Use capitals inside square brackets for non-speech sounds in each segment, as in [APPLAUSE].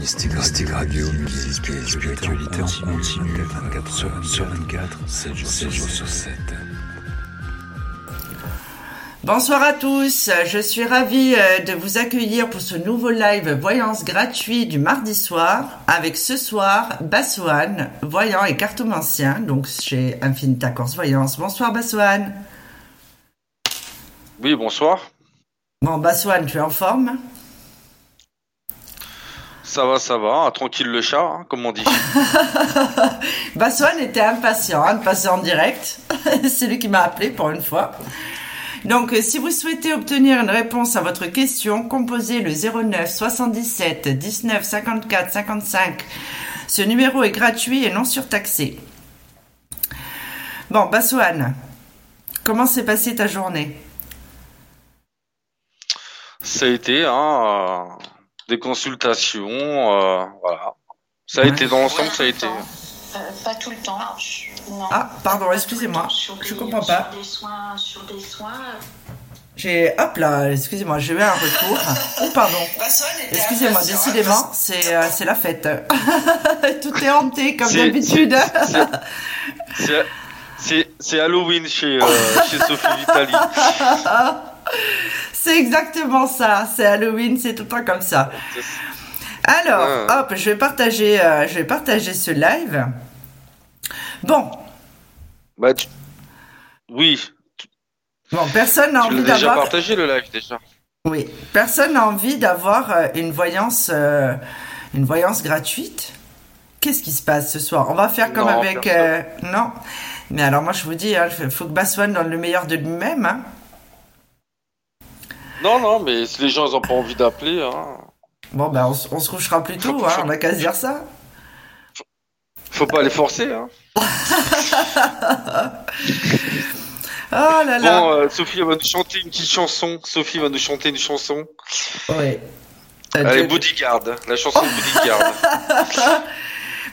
Mystique, Mystique Radio, musique et spiritualité en continu, 24 sur 24, 7 jours sur 7. Bonsoir à tous, je suis ravie euh, de vous accueillir pour ce nouveau live voyance gratuit du mardi soir avec ce soir Bassoane, voyant et cartomancien, donc chez Infinita Corse Voyance. Bonsoir Bassoane. Oui, bonsoir. Bon Bassoane, tu es en forme? Ça va, ça va, tranquille le chat, hein, comme on dit. [LAUGHS] Bassoane était impatient hein, de passer en direct, [LAUGHS] c'est lui qui m'a appelé pour une fois. Donc, euh, si vous souhaitez obtenir une réponse à votre question, composez le 09 77 19 54 55. Ce numéro est gratuit et non surtaxé. Bon, Bassoane, comment s'est passée ta journée? Ça a été hein, euh, des consultations, euh, voilà. Ça a été dans l'ensemble, ça a été. Euh, pas tout le temps. Non. Ah, pardon, excusez-moi, je comprends pas. Sur des soins, sur des soins. J'ai, hop là, excusez-moi, j'ai eu un retour. [LAUGHS] Oh, pardon. Excusez-moi, décidément, c'est euh, c'est la fête. [LAUGHS] Tout est hanté comme C'est- d'habitude. c'est- C'est- C'est c'est Halloween chez, euh, chez Sophie Vitali. [LAUGHS] C'est exactement ça. C'est Halloween, c'est tout le temps comme ça. Alors, Ah. hop, je vais partager, euh, je vais partager ce live. Bon, Bah, tu- Oui, bon, personne n'a envie l'as déjà d'avoir. partagé le live déjà. Oui, personne n'a envie d'avoir euh, une voyance, euh, une voyance gratuite. Qu'est-ce qui se passe ce soir? On va faire comme Non, avec. euh, non. Mais alors moi je vous dis, il faut que Baswan donne le meilleur de lui-même. hein. Non, non, mais si les gens ils ont pas envie d'appeler, hein, Bon ben on, se couchera plus tôt, hein, on a qu'à se dire ça. faut pas les forcer. Hein. [LAUGHS] Oh là là. Bon, euh, Sophie va nous chanter une petite chanson. Sophie va nous chanter une chanson. Oui. Euh, Allez, Bodyguard, la chanson Bodyguard. [LAUGHS]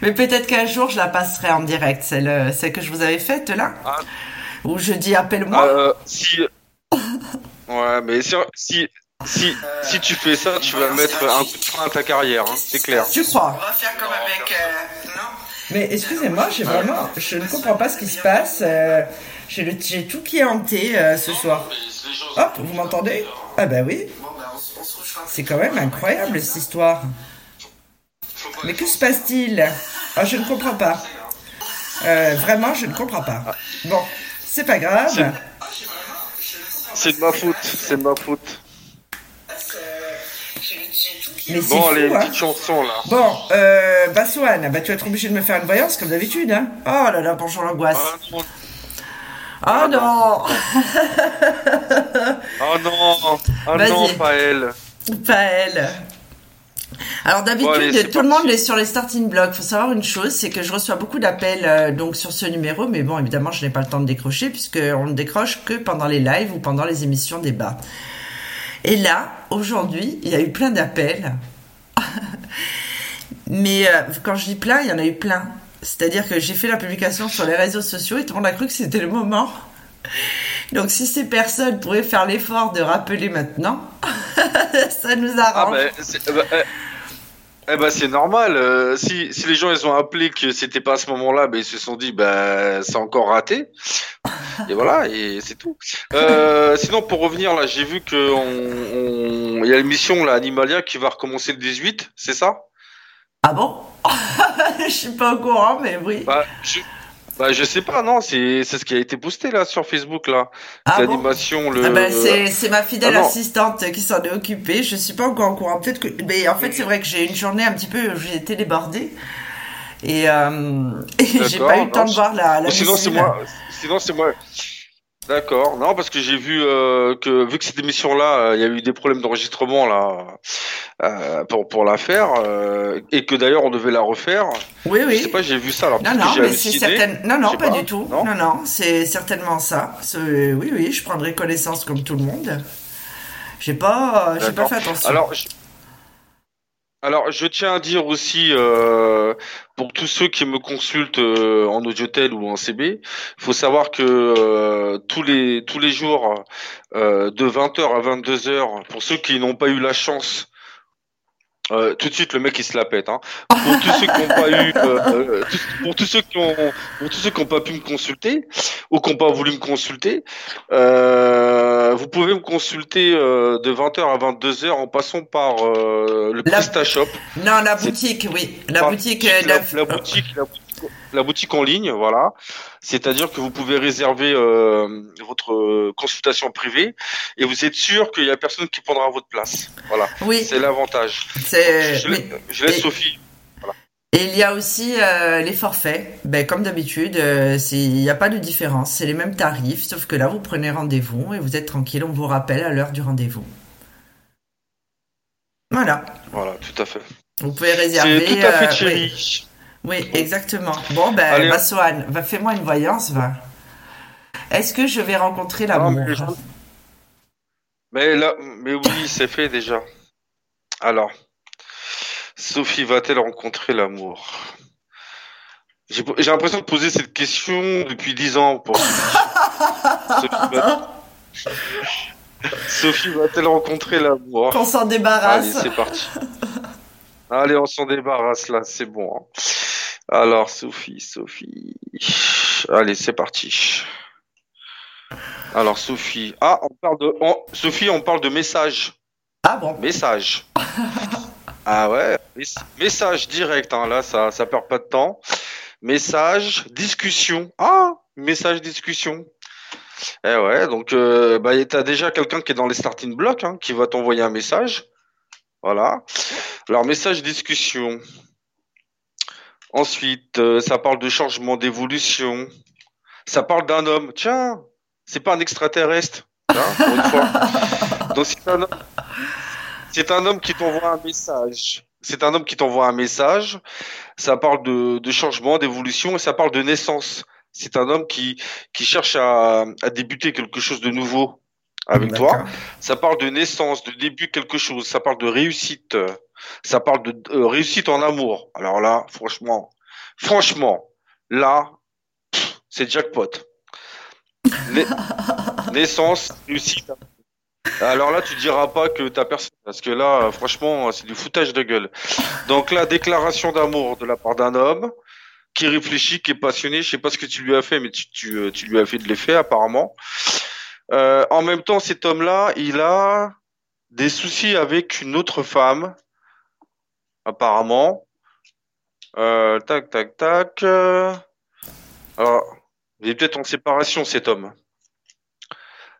Mais peut-être qu'un jour je la passerai en direct, celle, celle que je vous avais faite là. Ah. Où je dis appelle-moi. Euh, si. Ouais, mais si, si, si, si tu fais ça, tu vas mettre un coup de frein à ta carrière, hein, c'est clair. Tu crois On va faire comme avec. non? Mais excusez-moi, j'ai vraiment. Je ne comprends pas ce qui se passe. euh, j'ai, le, j'ai tout qui est hanté euh, ce soir. Hop, vous m'entendez? Ah bah oui. C'est quand même incroyable cette histoire. Mais que se passe-t-il? Ah, je ne comprends pas. Euh, vraiment, je ne comprends pas. Bon, c'est pas grave. C'est- de ma faute, c'est de ma faute. Mais Bon, allez, fou, une hein. petite chanson là. Bon, euh, Bassoane, bah, tu vas être obligé de me faire une voyance comme d'habitude, hein. Oh là là, bonjour l'angoisse. Ah non, Oh non ah non, ah non, pas elle. Pas elle. Alors d'habitude, Bon, tout le monde est sur les starting blocks. Faut savoir une chose, c'est que je reçois beaucoup d'appels euh, donc sur ce numéro, mais bon, évidemment, je n'ai pas le temps de décrocher puisque on ne décroche que pendant les lives ou pendant les émissions débat. Et là, aujourd'hui, il y a eu plein d'appels. [LAUGHS] mais euh, quand je dis plein, il y en a eu plein. C'est-à-dire que j'ai fait la publication sur les réseaux sociaux et tout le monde a cru que c'était le moment. Donc si ces personnes pourraient faire l'effort de rappeler maintenant, [LAUGHS] ça nous Ah arrange. bah, c'est eh bah, eh, eh bah, c'est normal. euh, si, si les gens ils ont appelé que c'était pas à ce moment-là, bah, ils se sont dit bah c'est encore raté. Et voilà, et c'est tout. Euh, sinon pour revenir là, j'ai vu que on, on- il y a l'émission là Animalia qui va recommencer le 18, c'est ça? Ah bon? [LAUGHS] Je suis pas au courant, mais oui. Bah je, bah je sais pas, non, c'est c'est ce qui a été posté là sur Facebook là. Ah bon L'animation, le. Ah ben, c'est c'est ma fidèle Ah assistante qui s'en est occupée. Je suis pas encore au courant. Peut-être que, mais en fait, c'est vrai que j'ai une journée un petit peu, j'ai été débordée et, euh, [LAUGHS] et j'ai pas eu le temps de voir la. la sinon c'est moi. Sinon c'est moi. D'accord. Non, parce que j'ai vu euh, que vu que cette émission-là, euh, il y a eu des problèmes d'enregistrement là euh, pour pour la faire et que d'ailleurs on devait la refaire. Oui, Je sais oui. pas, j'ai vu ça. Alors Non, non, mais c'est certain... Non, non, pas, pas. du tout. Non Non, non, c'est certainement ça. Oui, oui, je prendrai connaissance comme tout le monde. J'ai pas, j'ai pas fait attention. Alors, je... Alors, je tiens à dire aussi, euh, pour tous ceux qui me consultent euh, en audiotel ou en CB, il faut savoir que euh, tous les tous les jours, euh, de 20h à 22h, pour ceux qui n'ont pas eu la chance Euh, tout de suite, le mec il se la pète. Hein. Pour tous ceux qui n'ont pas eu, euh, euh, pour tous ceux qui ont, pour tous ceux qui n'ont pas pu me consulter ou qui n'ont pas voulu me consulter, vous pouvez me consulter de 20h à 22h en passant par le la... PrestaShop. Non, la boutique, oui, la boutique, la, la, boutique, la boutique la boutique en ligne, voilà. C'est-à-dire que vous pouvez réserver euh, votre consultation privée et vous êtes sûr qu'il y a personne qui prendra votre place. Voilà. Oui. C'est l'avantage. Je, laisse Sophie. Et il y a aussi euh, les forfaits. Ben, comme d'habitude, euh, il n'y a pas de différence. C'est les mêmes tarifs, sauf que là, vous prenez rendez-vous et vous êtes tranquille. On vous rappelle à l'heure du rendez-vous. Voilà. Voilà, tout à fait. Vous pouvez réserver. Tout à fait chéri. Oui, exactement. Bon, ben, va va, fais-moi une voyance, va. Est-ce que je vais rencontrer l'amour? Mais, là, mais oui, [LAUGHS] c'est fait déjà. Alors, Sophie va-t-elle rencontrer l'amour? J'ai l'impression de poser cette question depuis dix ans pour Sophie [LAUGHS] va-t-elle rencontrer l'amour? Qu'on s'en débarrasse. Allez, c'est parti. Allez, on s'en débarrasse là, c'est bon. Hein. Alors, Sophie, Sophie. Allez, c'est parti. Alors, Sophie. Ah, on parle de. Sophie, on parle de message. Ah bon? Message. [LAUGHS] ah ouais, message direct, hein. là, ça, ça perd pas de temps. Message, discussion. Ah, message, discussion. Eh ouais, donc, euh, bah, t'as déjà quelqu'un qui est dans les starting blocks, hein, qui va t'envoyer un message. Voilà. Alors, message, discussion. Ensuite, euh, ça parle de changement d'évolution. Ça parle d'un homme. Tiens, c'est pas un extraterrestre. Hein, pour une fois. [LAUGHS] Donc c'est un, un, homme qui t'envoie un message. C'est un homme qui t'envoie un message. Ça parle de, de changement, d'évolution et ça parle de naissance. C'est un homme qui, qui cherche à, à débuter quelque chose de nouveau avec toi. Ça parle de naissance, de début quelque chose. Ça parle de réussite. Ça parle de euh, réussite en amour. Alors là, franchement, franchement, là, c'est jackpot. [LAUGHS] naissance, réussite. Alors là, tu diras pas que t'as personne, parce que là, franchement, c'est du foutage de gueule. Donc là, déclaration d'amour de la part d'un homme qui réfléchit, qui est passionné. Je sais pas ce que tu lui as fait, mais tu, tu, euh, lui as fait de l'effet apparemment. Euh, en même temps, cet homme-là, il a des soucis avec une autre femme apparemment. Euh, tac, tac, tac. Alors, il est peut-être en séparation cet homme.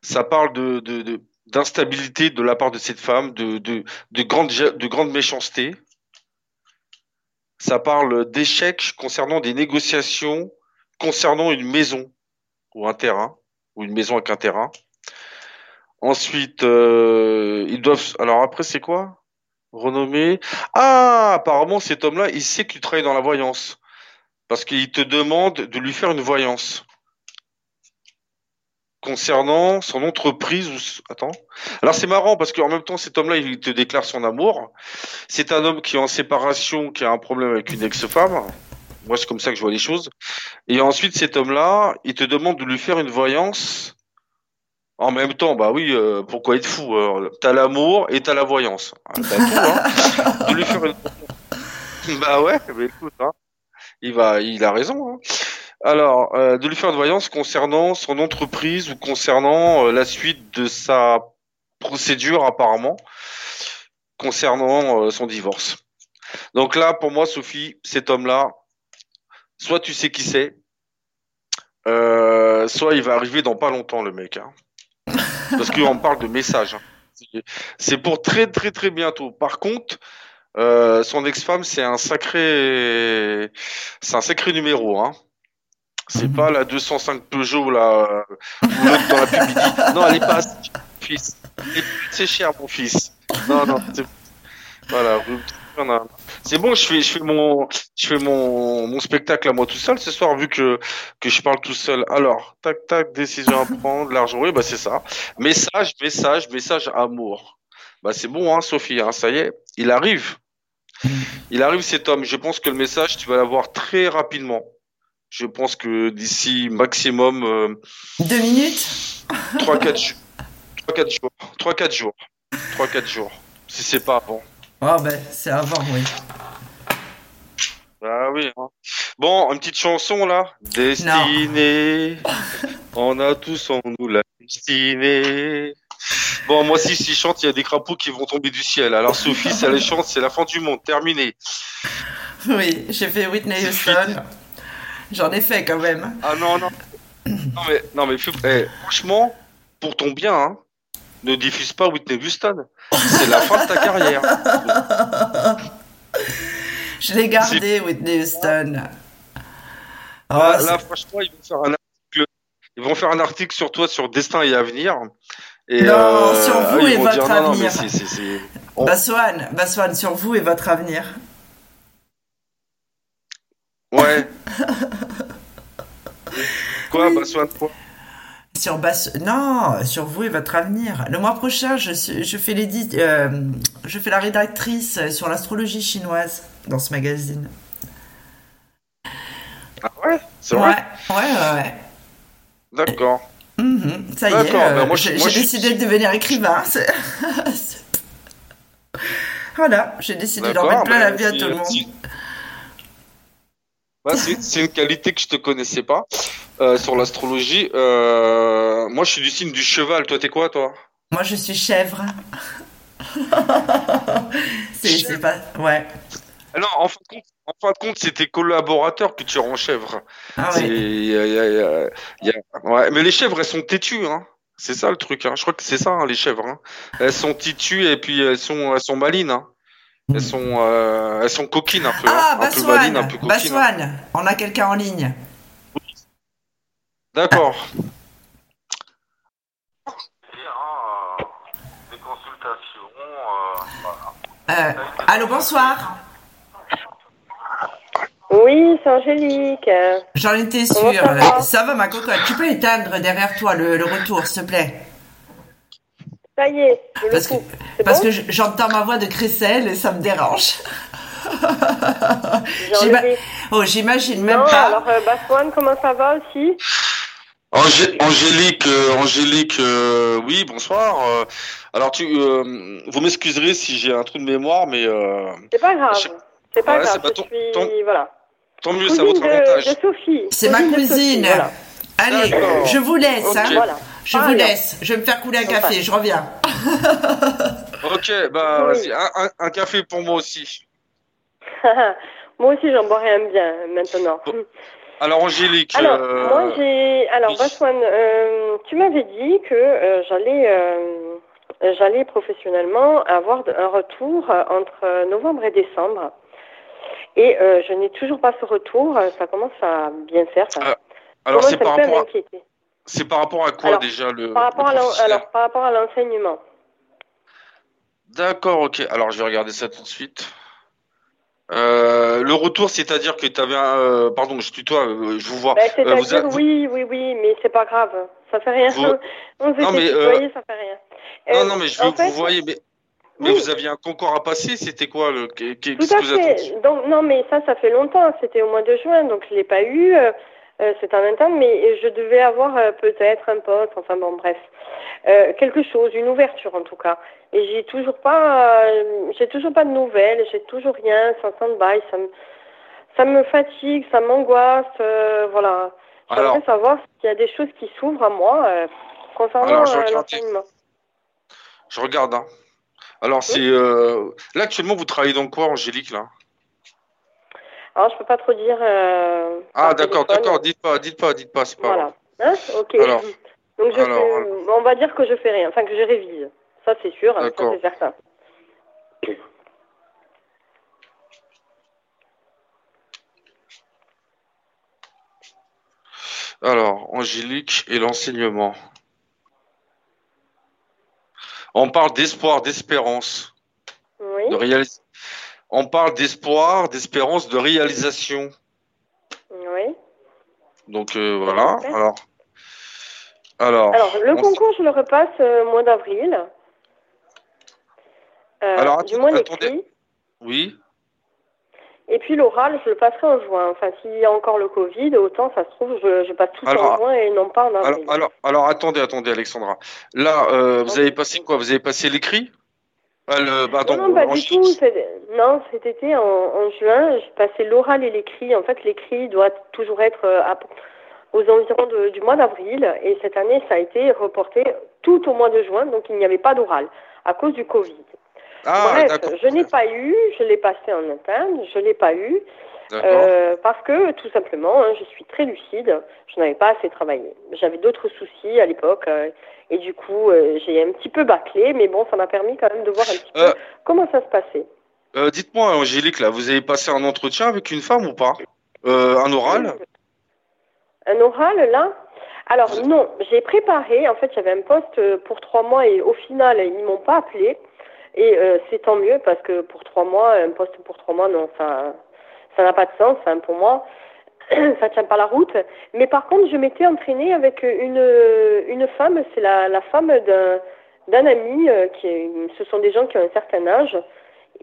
Ça parle de, d'instabilité de, la part de cette femme, de, de, de, grande, de grande méchanceté. Ça parle d'échecs concernant des négociations concernant une maison ou un terrain, ou une maison avec un terrain. Ensuite, euh, ils doivent. Alors après, c'est quoi? Renommé. Ah, apparemment, cet homme-là, il sait que tu travailles dans la voyance. Parce qu'il te demande de lui faire une voyance. Concernant son entreprise. Attends. Alors c'est marrant parce qu'en même temps, cet homme-là, il te déclare son amour. C'est un homme qui est en séparation, qui a un problème avec une ex-femme. Moi, c'est comme ça que je vois les choses. Et ensuite, cet homme-là, il te demande de lui faire une voyance en même temps, bah oui, euh, pourquoi être fou euh, T'as l'amour et t'as la voyance. Ah, t'as tout, hein. De lui faire une... [LAUGHS] Bah ouais, mais écoute, hein. il va, il a raison. Hein. Alors, euh, de lui faire une voyance concernant son entreprise ou concernant la suite de sa procédure apparemment concernant son divorce. Donc là, pour moi, Sophie, cet homme-là, soit tu sais qui c'est, soit il va arriver dans pas longtemps, le mec. Hein parce qu'on [LAUGHS] parle de message. Hein. C'est pour très très très bientôt. Par contre, euh, son ex-femme, c'est un sacré, c'est un sacré numéro. Hein. C'est mhm. pas la 205 Peugeot là, ou l'autre dans la pub non, elle est pas, fils. C'est cher, mon fils. Non, non. Voilà, c'est bon, je fais, je fais mon, je fais mon, mon spectacle à moi tout seul ce soir, vu que, que je parle tout seul. Alors, tac, tac, décision à [LAUGHS] prendre, l'argent, oui, bah, c'est ça. Message, message, message, amour. Bah, c'est bon, hein, Sophie, hein, ça y est, il arrive. Il arrive cet homme. Je pense que le message, tu vas l'avoir très rapidement. Je pense que d'ici maximum. Euh, Deux minutes 3-4 jours. 3-4 jours. 3-4 jours. 3-4 jours. Si c'est pas avant. Oh, ben, c'est avant, oui. Bah oui. Hein. Bon, une petite chanson là. Destinée. On a tous en nous la destinée. Bon, moi, si je chante, il y a des crapauds qui vont tomber du ciel. Alors, Sophie, si elle chante, c'est la fin du monde. Terminé. Oui, j'ai fait Whitney Houston. J'en ai fait quand même. Ah non, non. Non, mais, non, mais eh, franchement, pour ton bien, hein, ne diffuse pas Whitney Houston. C'est la fin de ta carrière. Je l'ai gardé, Whitney Houston. Oh, là, franchement, ils vont, faire un article, ils vont faire un article sur toi sur Destin et Avenir. Et non, euh, sur vous et votre avenir. Baswan, [LAUGHS] Baswan, sur vous et votre avenir. Ouais. [LAUGHS] quoi, Baswan, quoi sur. Non, sur vous et votre avenir. Le mois prochain, je, je fais euh, je fais la rédactrice sur l'astrologie chinoise dans ce magazine. Ah ouais C'est vrai Ouais, ouais, ouais. D'accord. Mhm, ça y est, euh, j'ai décidé de devenir écrivain. [LAUGHS] voilà, j'ai décidé d'en mettre plein la vie à tout le monde. Bah, c'est une qualité que je te connaissais pas euh, sur l'astrologie. Euh, moi, je suis du signe du cheval. Toi, t'es quoi, toi? Moi, je suis chèvre. [LAUGHS] c'est pas. Ouais. Ah non, en fin de compte, en fin de compte, c'est tes collaborateurs que tu rends chèvre. Ah ouais. ouais. Mais les chèvres, elles sont têtues, hein. C'est ça le truc. Hein. Je crois que c'est ça, hein, les chèvres. Hein. Elles sont têtues et puis elles sont, elles sont malines. Hein. Elles sont, euh, elles sont coquines un peu. Ah, hein, un peu on a quelqu'un en ligne. D'accord. Euh, allô, bonsoir. Oui, c'est Angélique. J'en étais sûre. Ça va, ma cocotte. Tu peux éteindre derrière toi le retour, s'il te plaît? Ça y est, je parce le que, parce que j'entends ma voix de crécelle et ça me dérange. oh, j'imagine même pas. Alors, euh, comment ça va aussi? Angélique, euh, Angélique, euh, oui, bonsoir. Euh, alors, tu, vous m'excuserez si j'ai un trou de mémoire, mais. c'est pas grave. C'est pas grave. Pas je voilà. Tant mieux, c'est à votre avantage. De, Sophie. C'est ma cousine. Allez, je vous laisse. Hein. Voilà. Je vous laisse. Je vais me faire couler un café. Je reviens. [LAUGHS] ok, bah vas-y. Un, café pour moi aussi. [LAUGHS] moi aussi, j'en boirai un bien maintenant. Alors Angélique. Alors euh, moi j'ai. Alors euh, tu m'avais dit que euh, j'allais j'allais professionnellement avoir un retour entre novembre et décembre. Et je n'ai toujours pas ce retour. Ça commence à bien faire. Ça. alors c'est par rapport. À... C'est par rapport à quoi déjà le Par rapport, à alors, par rapport à l'enseignement. D'accord, ok. Alors je vais regarder ça tout de suite. Euh, le retour, c'est-à-dire que tu avais un... Euh, pardon, je tutoie, euh, je vous vois. Bah, c'est-à-dire, oui, oui, oui, mais c'est pas grave. Ça fait rien. [LAUGHS] On s'est tutoyer, ça fait rien. non, non, mais je veux que vous voyez, mais, mais vous aviez un concours à passer, c'était quoi le... Tout à fait. Donc, non, mais ça, ça fait longtemps. C'était au mois de juin, donc je l'ai pas eu. Euh, c'est en interne, mais je devais avoir euh, peut-être un poste, enfin bon, bref, euh, quelque chose, une ouverture en tout cas. Et j'ai toujours pas, j'ai toujours pas de nouvelles, j'ai toujours rien, ça stand-by, ça me, ça me fatigue, ça m'angoisse, voilà. J'aimerais savoir s'il y a des choses qui s'ouvrent à moi concernant l'enseignement. Je regarde. Hein. Alors c'est là actuellement vous travaillez dans quoi, Angélique là? Alors, je peux pas trop dire. Euh, ah, d'accord, d'accord. Dites pas, dites pas, dites pas, c'est pas. Voilà. Hein ok. Alors, Donc, je on va dire que je fais rien, enfin que je révise. Ça, c'est sûr, ça, c'est certain. Alors, Angélique et l'enseignement. On parle d'espoir, d'espérance. Oui. De on parle d'espoir, d'espérance, de réalisation. Oui. Donc euh, voilà. Alors, alors, alors, le concours, je le repasse euh, au mois d'avril. Euh, alors, du moins attendez. Oui. Et puis l'oral, je le passerai en juin. Enfin, s'il y a encore le Covid, autant ça se trouve, je, passe tout en juin et non pas en avril. Alors, alors, attendez, attendez, Alexandra. Là, vous avez passé quoi? Vous avez passé l'écrit? Ah, le, bah, non, non, pas du tout. Non, cet été, en, en juin, j'ai passé l'oral et l'écrit. En fait, l'écrit doit toujours être à, aux environs du mois d'avril. Et cette année, ça a été reporté tout au mois de juin, donc il n'y avait pas d'oral à cause du Covid. Ah, Bref, je n'ai pas eu, je l'ai passé en interne, je l'ai pas eu. Euh, parce que tout simplement, hein, je suis très lucide, je n'avais pas assez travaillé. J'avais d'autres soucis à l'époque euh, et du coup, euh, j'ai un petit peu bâclé, mais bon, ça m'a permis quand même de voir un petit peu comment ça se passait. Dites-moi, Angélique, là, vous avez passé un entretien avec une femme ou pas? Un oral? Un oral, là? Alors non, j'ai préparé. En fait, j'avais un poste pour trois mois et au final, ils m'ont pas appelé. Et c'est tant mieux parce que pour trois mois, un poste pour trois mois, non, ça ça n'a pas de sens hein, pour moi. [CLEARS THROAT] ça tient pas la route. Mais par contre, je m'étais entraînée avec une, une femme, c'est la, la femme d'un, ami, euh, qui ce sont des gens qui ont un certain âge,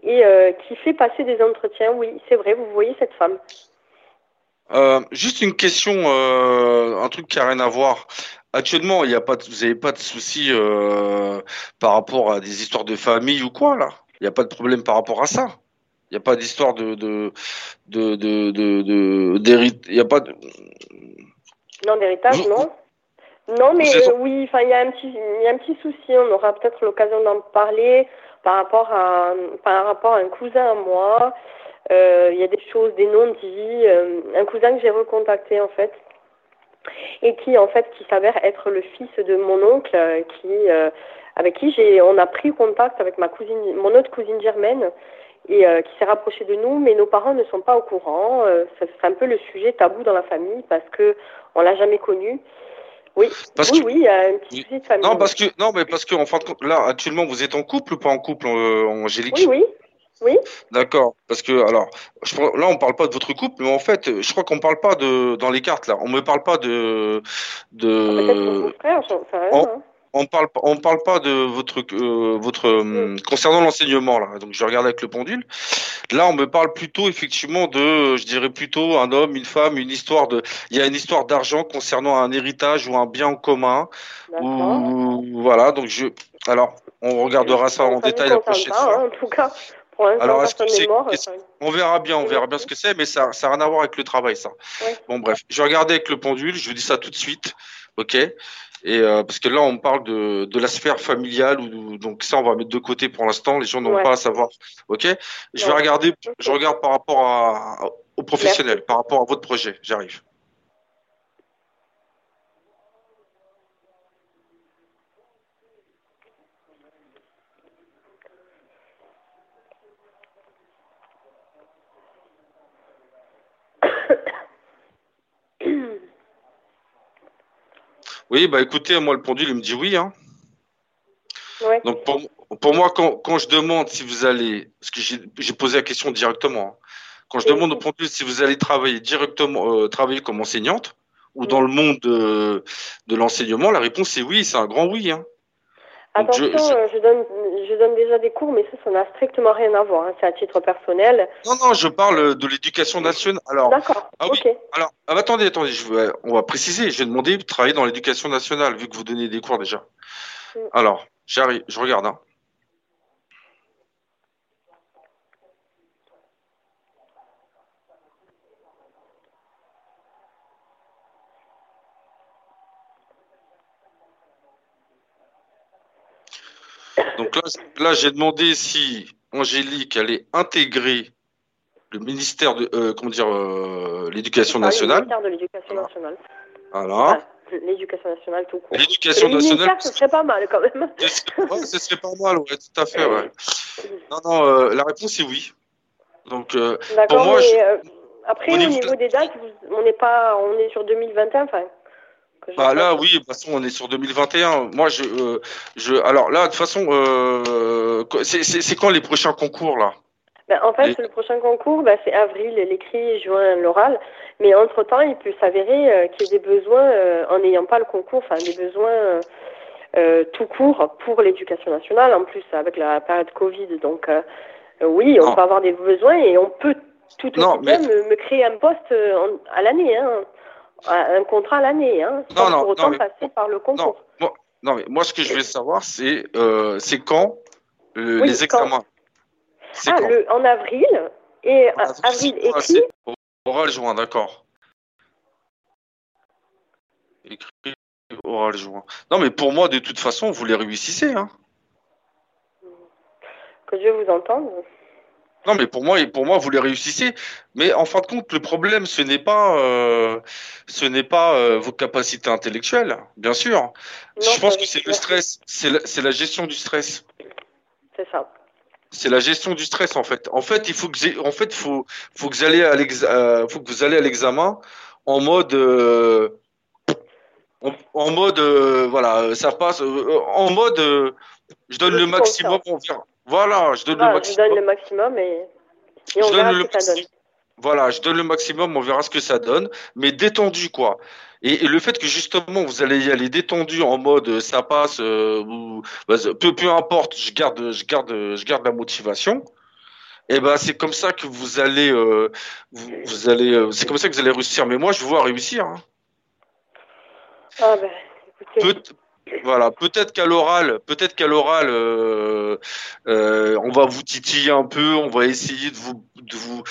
et euh, qui fait passer des entretiens. Oui, c'est vrai, vous voyez cette femme. Euh, juste une question, un truc qui n'a rien à voir. Actuellement, il y a pas, vous n'avez pas de soucis par rapport à des histoires de famille ou quoi là? Il n'y a pas de problème par rapport à ça? Il n'y a pas d'histoire de de de de y a pas de. Non d'héritage, non. Non, mais euh, oui, enfin il y a un petit y a un petit souci. On aura peut-être l'occasion d'en parler par rapport à par rapport à un cousin à moi. Euh, il y a des choses, des noms dits. Euh, un cousin que j'ai recontacté en fait et qui en fait qui s'avère être le fils de mon oncle qui avec qui j'ai on a pris contact avec ma cousine mon autre cousine germaine et euh, qui s'est rapproché de nous, mais nos parents ne sont pas au courant. Euh, c'est un peu le sujet tabou dans la famille parce que on l'a jamais connu. Oui, oui, oui, il y a un petit sujet de famille. Non, parce que non, mais parce que en fin de compte, là, actuellement, vous êtes en couple ou pas en couple, euh, Angélique? Oui, oui. Oui. D'accord. Parce que alors, je, là, on parle pas de votre couple, mais en fait, je crois qu'on parle pas de dans les cartes là. On me parle pas de de. Ah, frère, hein on parle on parle pas de votre euh, votre euh, concernant l'enseignement là. Donc je regarde avec le pendule. Là, on me parle plutôt effectivement de, je dirais plutôt un homme, une femme, une histoire de. Il y a une histoire d'argent concernant un héritage ou un bien en commun. Ou voilà. Donc je. Alors, on regardera ça en détail la prochaine fois. Hein, en tout cas. Alors, est-ce que c'est, on verra bien, on verra bien ce que c'est, mais ça, ça n'a rien à voir avec le travail, ça. Bon, bref, je regarder avec le pendule, je vous dis ça tout de suite, ok et euh, parce que là, on parle de, de la sphère familiale, donc ça, on va mettre de côté pour l'instant. Les gens n'ont pas à savoir. Ok? Je vais regarder. Je regarde par rapport à, aux professionnels, par rapport à votre projet. J'arrive. [COUGHS] Oui, bah écoutez, moi le pendule il me dit oui. Hein. Donc pour, pour moi, quand, quand, je demande si vous allez, parce que j'ai posé la question directement, hein. quand je demande au pendule si vous allez travailler directement, euh, travailler comme enseignante ou dans le monde de, de l'enseignement, la réponse est oui, c'est un grand oui. Hein. Attention, euh, je, donne, je donne déjà des cours, mais ça, ça n'a strictement rien à voir. Hein. C'est à titre personnel. Non, non, je parle de l'éducation nationale. Alors, D'accord. Ah oui. Alors, ah, attendez, attendez, je on va préciser. Je vais demander de travailler dans l'éducation nationale, vu que vous donnez des cours déjà. Mm. Alors, j'arrive, je regarde. Hein. Donc là, là j'ai demandé si Angélique allait intégrer le ministère de euh, comment dire euh, l'éducation nationale. Le ministère de l'éducation nationale. Voilà. l'éducation nationale tout court. L'éducation nationale. ce serait pas mal quand même. ouais, ce serait pas mal, ouais, tout à fait, ouais. [LAUGHS] Non, non, euh, la réponse est oui. Donc, pour moi, mais, après, au niveau des dates, on n'est pas, on est sur 2021, enfin. Bah là, oui, de toute façon, on est sur 2021. Moi, je, euh, je, alors là, de toute façon, euh, c'est quand les prochains concours là? Ben, En fait, le prochain concours, ben, c'est avril, l'écrit, juin, l'oral. Mais entre temps, il peut s'avérer euh, qu'il y ait des besoins en n'ayant pas le concours, enfin des besoins tout court pour l'éducation nationale. En plus, avec la période Covid, donc oui, on peut avoir des besoins et on peut tout aussi bien me, créer un poste à l'année. Hein un contrat à l'année, hein, sans pour autant passer par le concours. Non, mais moi, ce que je veux savoir, c'est euh, c'est quand les examens? Ah, le, en avril et en avril, écrit. Oral juin, d'accord. Écrit oral juin. Non, mais pour moi, de toute façon, vous les réussissez. Hein. Que Dieu vous entende. Non, mais pour moi, pour moi, vous les réussissez. Mais en fin de compte, le problème, ce n'est pas, euh, ce n'est pas euh, vos capacités intellectuelles, bien sûr. Je pense que c'est le stress, c'est la, la, gestion du stress. C'est ça. C'est la gestion du stress en fait. En fait, il faut que, en fait, faut, faut que vous allez à euh, faut que vous allez à l'examen en mode, en, mode, voilà, ça passe, en mode, je donne le maximum, on verra. Voilà, je donne le maximum. Je donne le maximum et, on verra ce que ça donne. Voilà, je donne le maximum, on verra ce que ça donne, mais détendu quoi. Et, le fait que justement vous allez y aller détendu en mode euh, ça passe, euh, bah, peu, peu importe, je garde, je garde, je garde la motivation. Et eh ben c'est comme ça que vous allez, euh, vous, allez, c'est comme ça que vous allez réussir. Mais moi je vois réussir. Hein. Ah ben, écoutez. Voilà, peut-être qu'à l'oral, peut-être qu'à l'oral, euh, euh, on va vous titiller un peu, on va essayer de vous, de vous,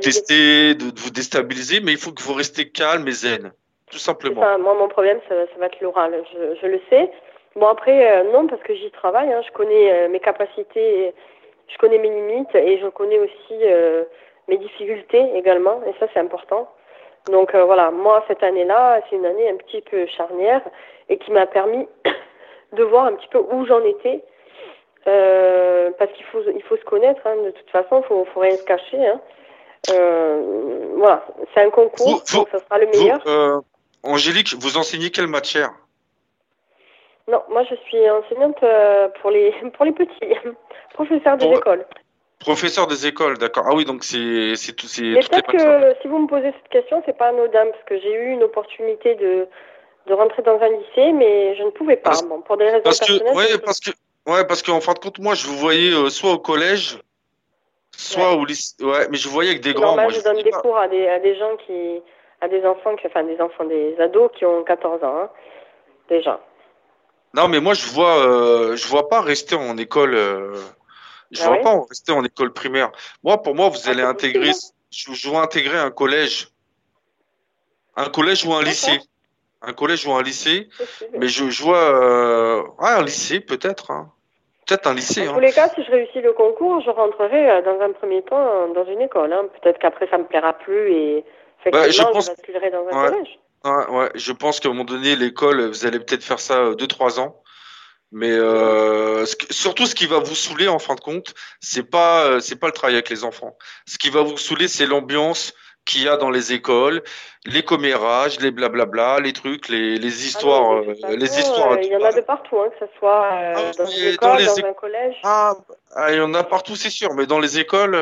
tester, de, vous déstabiliser, mais il faut que vous restez calme et zen, tout simplement. moi, mon problème, ça, va être l'oral, je, le sais. Bon, après, euh, non, parce que j'y travaille, hein, je connais mes capacités, je connais mes limites et je connais aussi mes difficultés également, et ça, c'est important. Donc voilà, moi, cette année-là, c'est une année un petit peu charnière et qui m'a permis [COUGHS] de voir un petit peu où j'en étais. Euh, parce qu'il faut, il faut se connaître, hein, de toute façon, il faut, faut rien se cacher. Hein. Euh, voilà, c'est un concours, donc ça sera le meilleur. Euh, Angélique, vous enseignez quelle matière? Non, moi je suis enseignante pour les, [LAUGHS] pour les petits, [LAUGHS] professeur des écoles. Professeur des écoles, d'accord. Ah oui, donc c'est tout. Mais peut-être que si vous me posez cette question, c'est pas anodin, parce que j'ai eu une opportunité de, de rentrer dans un lycée, mais je ne pouvais pas. bon, pour des raisons parce personnelles. Que, ouais, parce que, ouais, parce qu'en fin de compte, moi, je vous voyais euh, soit au collège, soit au lycée. Ouais, mais je voyais avec des grands. Moi, je, donne des cours à des, à des gens qui, à des enfants, qui, enfin des enfants, des ados qui ont 14 ans, hein, déjà. Non, mais moi, je vois, euh, je vois pas rester en école. Euh, je ah vois pas rester en école primaire. Moi, pour moi, vous ah, allez intégrer. Je, je vais intégrer un collège, un collège ou un lycée un collège ou un lycée, mais je, vois euh, un lycée peut-être, hein. peut-être un lycée. En hein. tous les cas, si je réussis le concours, je rentrerai euh, dans un premier temps dans une école. Hein. Peut-être qu'après ça me plaira plus et bah, je, pense... basculerai dans un collège. Ouais, je pense qu'à un moment donné, l'école, vous allez peut-être faire ça 2-3 euh, ans. Mais euh, surtout, ce qui va vous saouler en fin de compte, c'est pas c'est pas le travail avec les enfants. Ce qui va vous saouler, c'est l'ambiance, qu'il y a dans les écoles, les commérages, les blablabla, les trucs, les, les ah histoires, euh, les histoires. Euh, il y en a de partout, hein, que ce soit euh, ah, dans une école, dans, un collège. Ah, ah, il y en a partout, c'est sûr, mais dans les écoles,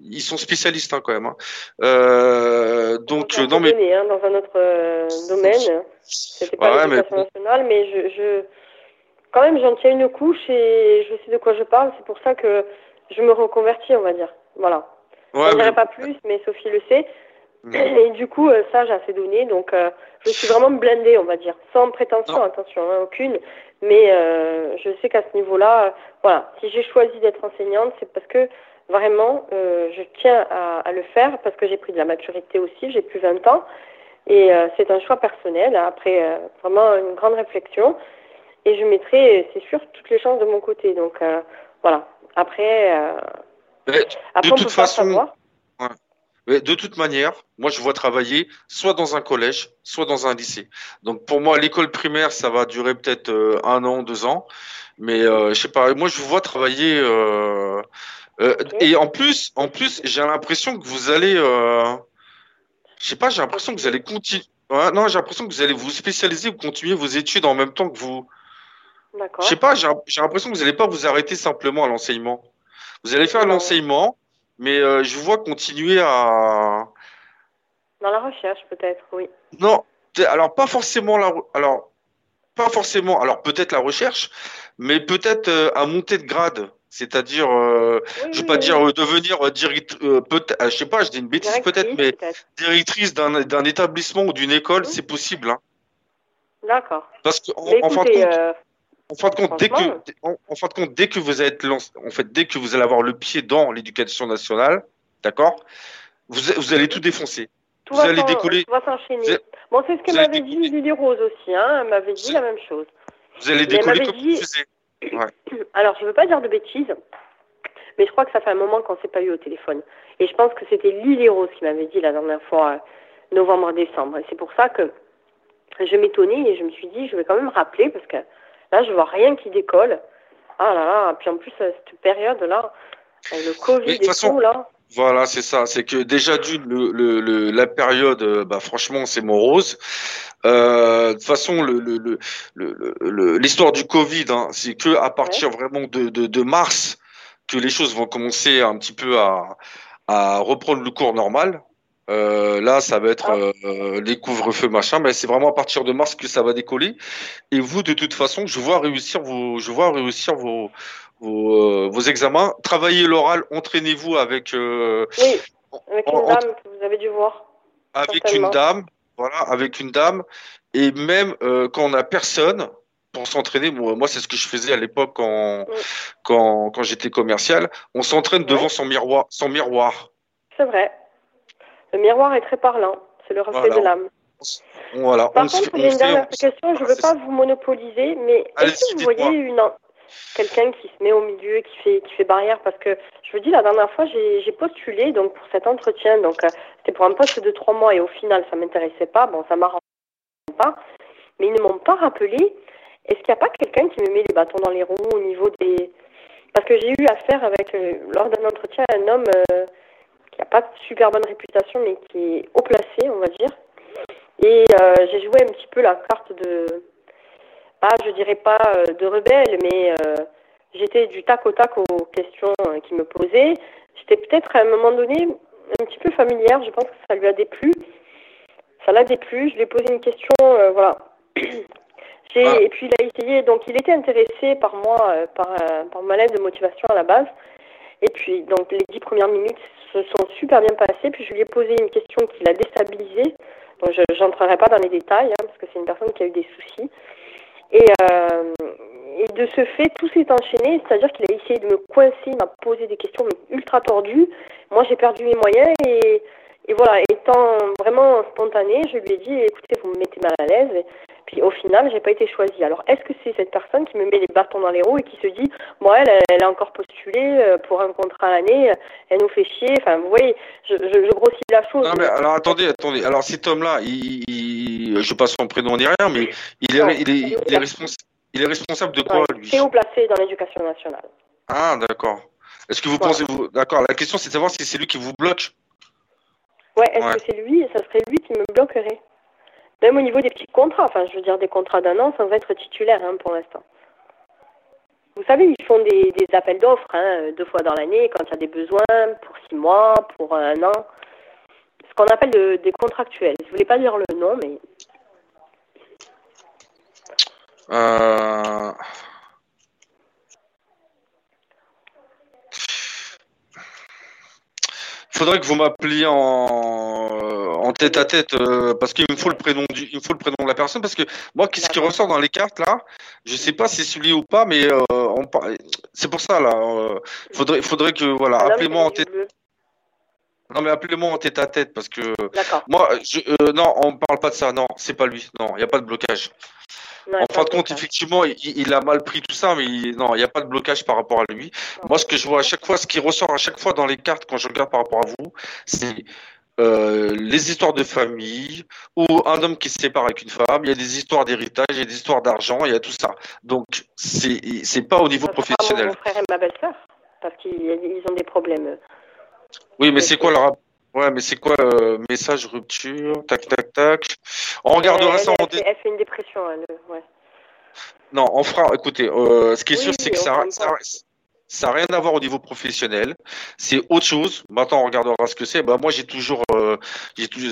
ils sont spécialistes hein, quand même. Hein. donc, non mais. Donné, hein, dans un autre domaine, c'était pas l'éducation mais... nationale, mais je, je, quand même, j'en tiens une couche et je sais de quoi je parle. C'est pour ça que je me reconvertis, on va dire. Voilà. Ouais, je ne dirai pas plus, mais Sophie le sait. Et du coup, euh, ça, j'ai assez donné. Donc, euh, je suis vraiment blindée, on va dire. Sans prétention, attention, hein, aucune. Mais euh, je sais qu'à ce niveau-là, voilà, si j'ai choisi d'être enseignante, c'est parce que vraiment, je tiens à, à, le faire, parce que j'ai pris de la maturité aussi, j'ai plus 20 ans. Et c'est un choix personnel, après vraiment une grande réflexion. Et je mettrai, c'est sûr, toutes les chances de mon côté. Donc, voilà. Après, de toute façon, de toute manière, moi je vois travailler soit dans un collège, soit dans un lycée. Donc pour moi, l'école primaire, ça va durer peut-être euh, un an, deux ans, mais euh, je sais pas. Moi, je vous vois travailler. Euh, et en plus, en plus, j'ai l'impression que vous allez, je sais pas, j'ai l'impression que vous allez continuer. non, j'ai l'impression que vous allez vous spécialiser, vous continuer vos études en même temps que vous. Je sais pas, j'ai l'impression que vous n'allez pas vous arrêter simplement à l'enseignement. Vous allez faire l'enseignement, mais euh, je vous vois continuer à. Dans la recherche, peut-être, oui. Non, alors pas forcément la, alors pas forcément, alors peut-être la recherche, mais peut-être euh, à monter de grade. C'est-à-dire, euh, je vais pas dire devenir directrice, je sais pas, je dis une bêtise peut-être, mais directrice d'un établissement ou d'une école, c'est possible. Hein. D'accord. Parce que en, fin de compte, En fin de compte, dès que, en, fin de compte, dès que vous êtes en fait, dès que vous allez avoir le pied dans l'éducation nationale, d'accord, vous, vous allez tout défoncer. Tout vous allez décoller. Tout va s'enchaîner. Bon, c'est ce que m'avait dit Lily Rose aussi, hein. Elle m'avait dit la même chose. Vous allez décoller comme dit... ouais. Alors, je veux pas dire de bêtises, mais je crois que ça fait un moment qu'on s'est pas eu au téléphone. Et je pense que c'était Lily Rose qui m'avait dit la dernière fois, euh, novembre-décembre. Et c'est pour ça que je m'étonnais et je me suis dit, je vais quand même rappeler parce que là, je vois rien qui décolle. Ah là là, puis en plus, euh, cette période-là, le Covid et tout, là. Voilà, c'est ça. C'est que déjà d'une, le, le, la période, euh, bah, franchement, c'est morose. Euh, de toute façon, l'histoire du Covid, hein, c'est que à partir vraiment de, de, de, mars que les choses vont commencer un petit peu à, à reprendre le cours normal. Euh, là, ça va être ah. euh, les couvre-feux machin, mais c'est vraiment à partir de mars que ça va décoller. Et vous, de toute façon, je vois réussir vos, je vois réussir vos, vos, euh, vos examens. Travaillez l'oral, entraînez-vous avec. Euh, oui, avec une dame que vous avez dû voir. Avec une dame, voilà, avec une dame, et même euh, quand on a personne pour s'entraîner. Moi, moi c'est ce que je faisais à l'époque quand, quand, quand j'étais commercial. On s'entraîne devant son miroir, son miroir. C'est vrai. Le miroir est très parlant. C'est le reflet de l'âme. Voilà. Par contre, j'ai une dernière question. Je ne veux pas vous monopoliser, mais est-ce que vous voyez une quelqu'un qui se met au milieu, qui fait qui fait barrière? Parce que je vous dis, la dernière fois, j'ai postulé donc pour cet entretien. Donc euh, c'était pour un poste de trois mois et au final, ça m'intéressait pas. Bon, ça m'arrange pas. Mais ils ne m'ont pas rappelé. Est-ce qu'il n'y a pas quelqu'un qui me met les bâtons dans les roues au niveau des parce que j'ai eu affaire avec, euh, lors d'un entretien, un homme euh, qui n'a pas de super bonne réputation, mais qui est haut placé, on va dire. Et euh, j'ai joué un petit peu la carte de, ah, je dirais pas euh, de rebelle, mais euh, j'étais du tac au tac aux questions qu'il me posait. J'étais peut-être à un moment donné un petit peu familière, je pense que ça lui a déplu. Ça l'a déplu, je lui ai posé une question, voilà. [CLEARS THROAT] Ah. Et puis il a essayé, donc il était intéressé par moi, par, par ma lettre de motivation à la base. Et puis, donc, les dix premières minutes se sont super bien passées. Puis, je lui ai posé une question qui l'a déstabilisé. Donc, je n'entrerai pas dans les détails, hein, parce que c'est une personne qui a eu des soucis. Et, euh, et de ce fait, tout s'est enchaîné, c'est-à-dire qu'il a essayé de me coincer, il m'a posé des questions ultra tordues. Moi, j'ai perdu mes moyens et, et voilà, étant vraiment spontané, je lui ai dit, écoutez, vous me mettez mal à l'aise. Puis au final, j'ai pas été choisie. Alors, est-ce que c'est cette personne qui me met les bâtons dans les roues et qui se dit, moi, elle, elle a encore postulé euh, pour un contrat à l'année, elle nous fait chier. Enfin, vous voyez, je, je, grossis la chose. Non, mais alors attendez, attendez. Alors cet homme-là, il, il, je passe son prénom rien, mais il est, il est, il est, responsable. Il est responsable de quoi, lui? C'est haut placé dans l'éducation nationale. Ah, d'accord. Est-ce que vous pensez, vous... d'accord, la question c'est de savoir si c'est lui qui vous bloque. Ouais, est-ce que c'est lui, ça serait lui qui me bloquerait? Même au niveau des petits contrats, enfin je veux dire des contrats d'un an sans être titulaire hein, pour l'instant. Vous savez, ils font des, appels d'offres hein, deux fois dans l'année quand il y a des besoins, pour six mois, pour un an. Ce qu'on appelle des contractuels. Je ne voulais pas dire le nom, mais... Euh... faudrait que vous m'appeliez en, en tête à tête euh, parce qu'il me faut le prénom du, il me faut le prénom de la personne parce que moi, ce qui ressort dans les cartes là, je sais pas si c'est celui ou pas, mais euh, c'est pour ça là. Euh, faudrait, faudrait que voilà, appelez-moi en tête. Non mais appelez-moi en tête à tête parce que moi, je, non, on parle pas de ça. Non, c'est pas lui. Non, il n'y a pas de blocage en fin de compte, effectivement, il, a mal pris tout ça, mais non, il n'y a pas de blocage par rapport à lui. Moi, ce que je vois à chaque fois, ce qui ressort à chaque fois dans les cartes quand je regarde par rapport à vous, c'est euh, les histoires de famille ou un homme qui se sépare avec une femme. Il y a des histoires d'héritage, il y a des histoires d'argent, il y a tout ça. Donc, c'est c'est pas au niveau professionnel. Mon frère et ma belle-sœur, parce qu'ils ont des problèmes. Oui, mais c'est quoi le rapport Ouais, mais c'est quoi le message rupture Tac, tac, tac. On regardera ça en Elle fait une dépression, elle, ouais. Non, on fera. Écoutez, euh, ce qui est sûr, c'est que ça, ça, ça n'a rien à voir au niveau professionnel. C'est autre chose. Maintenant, on regardera ce que c'est. Bah, moi, j'ai toujours, euh,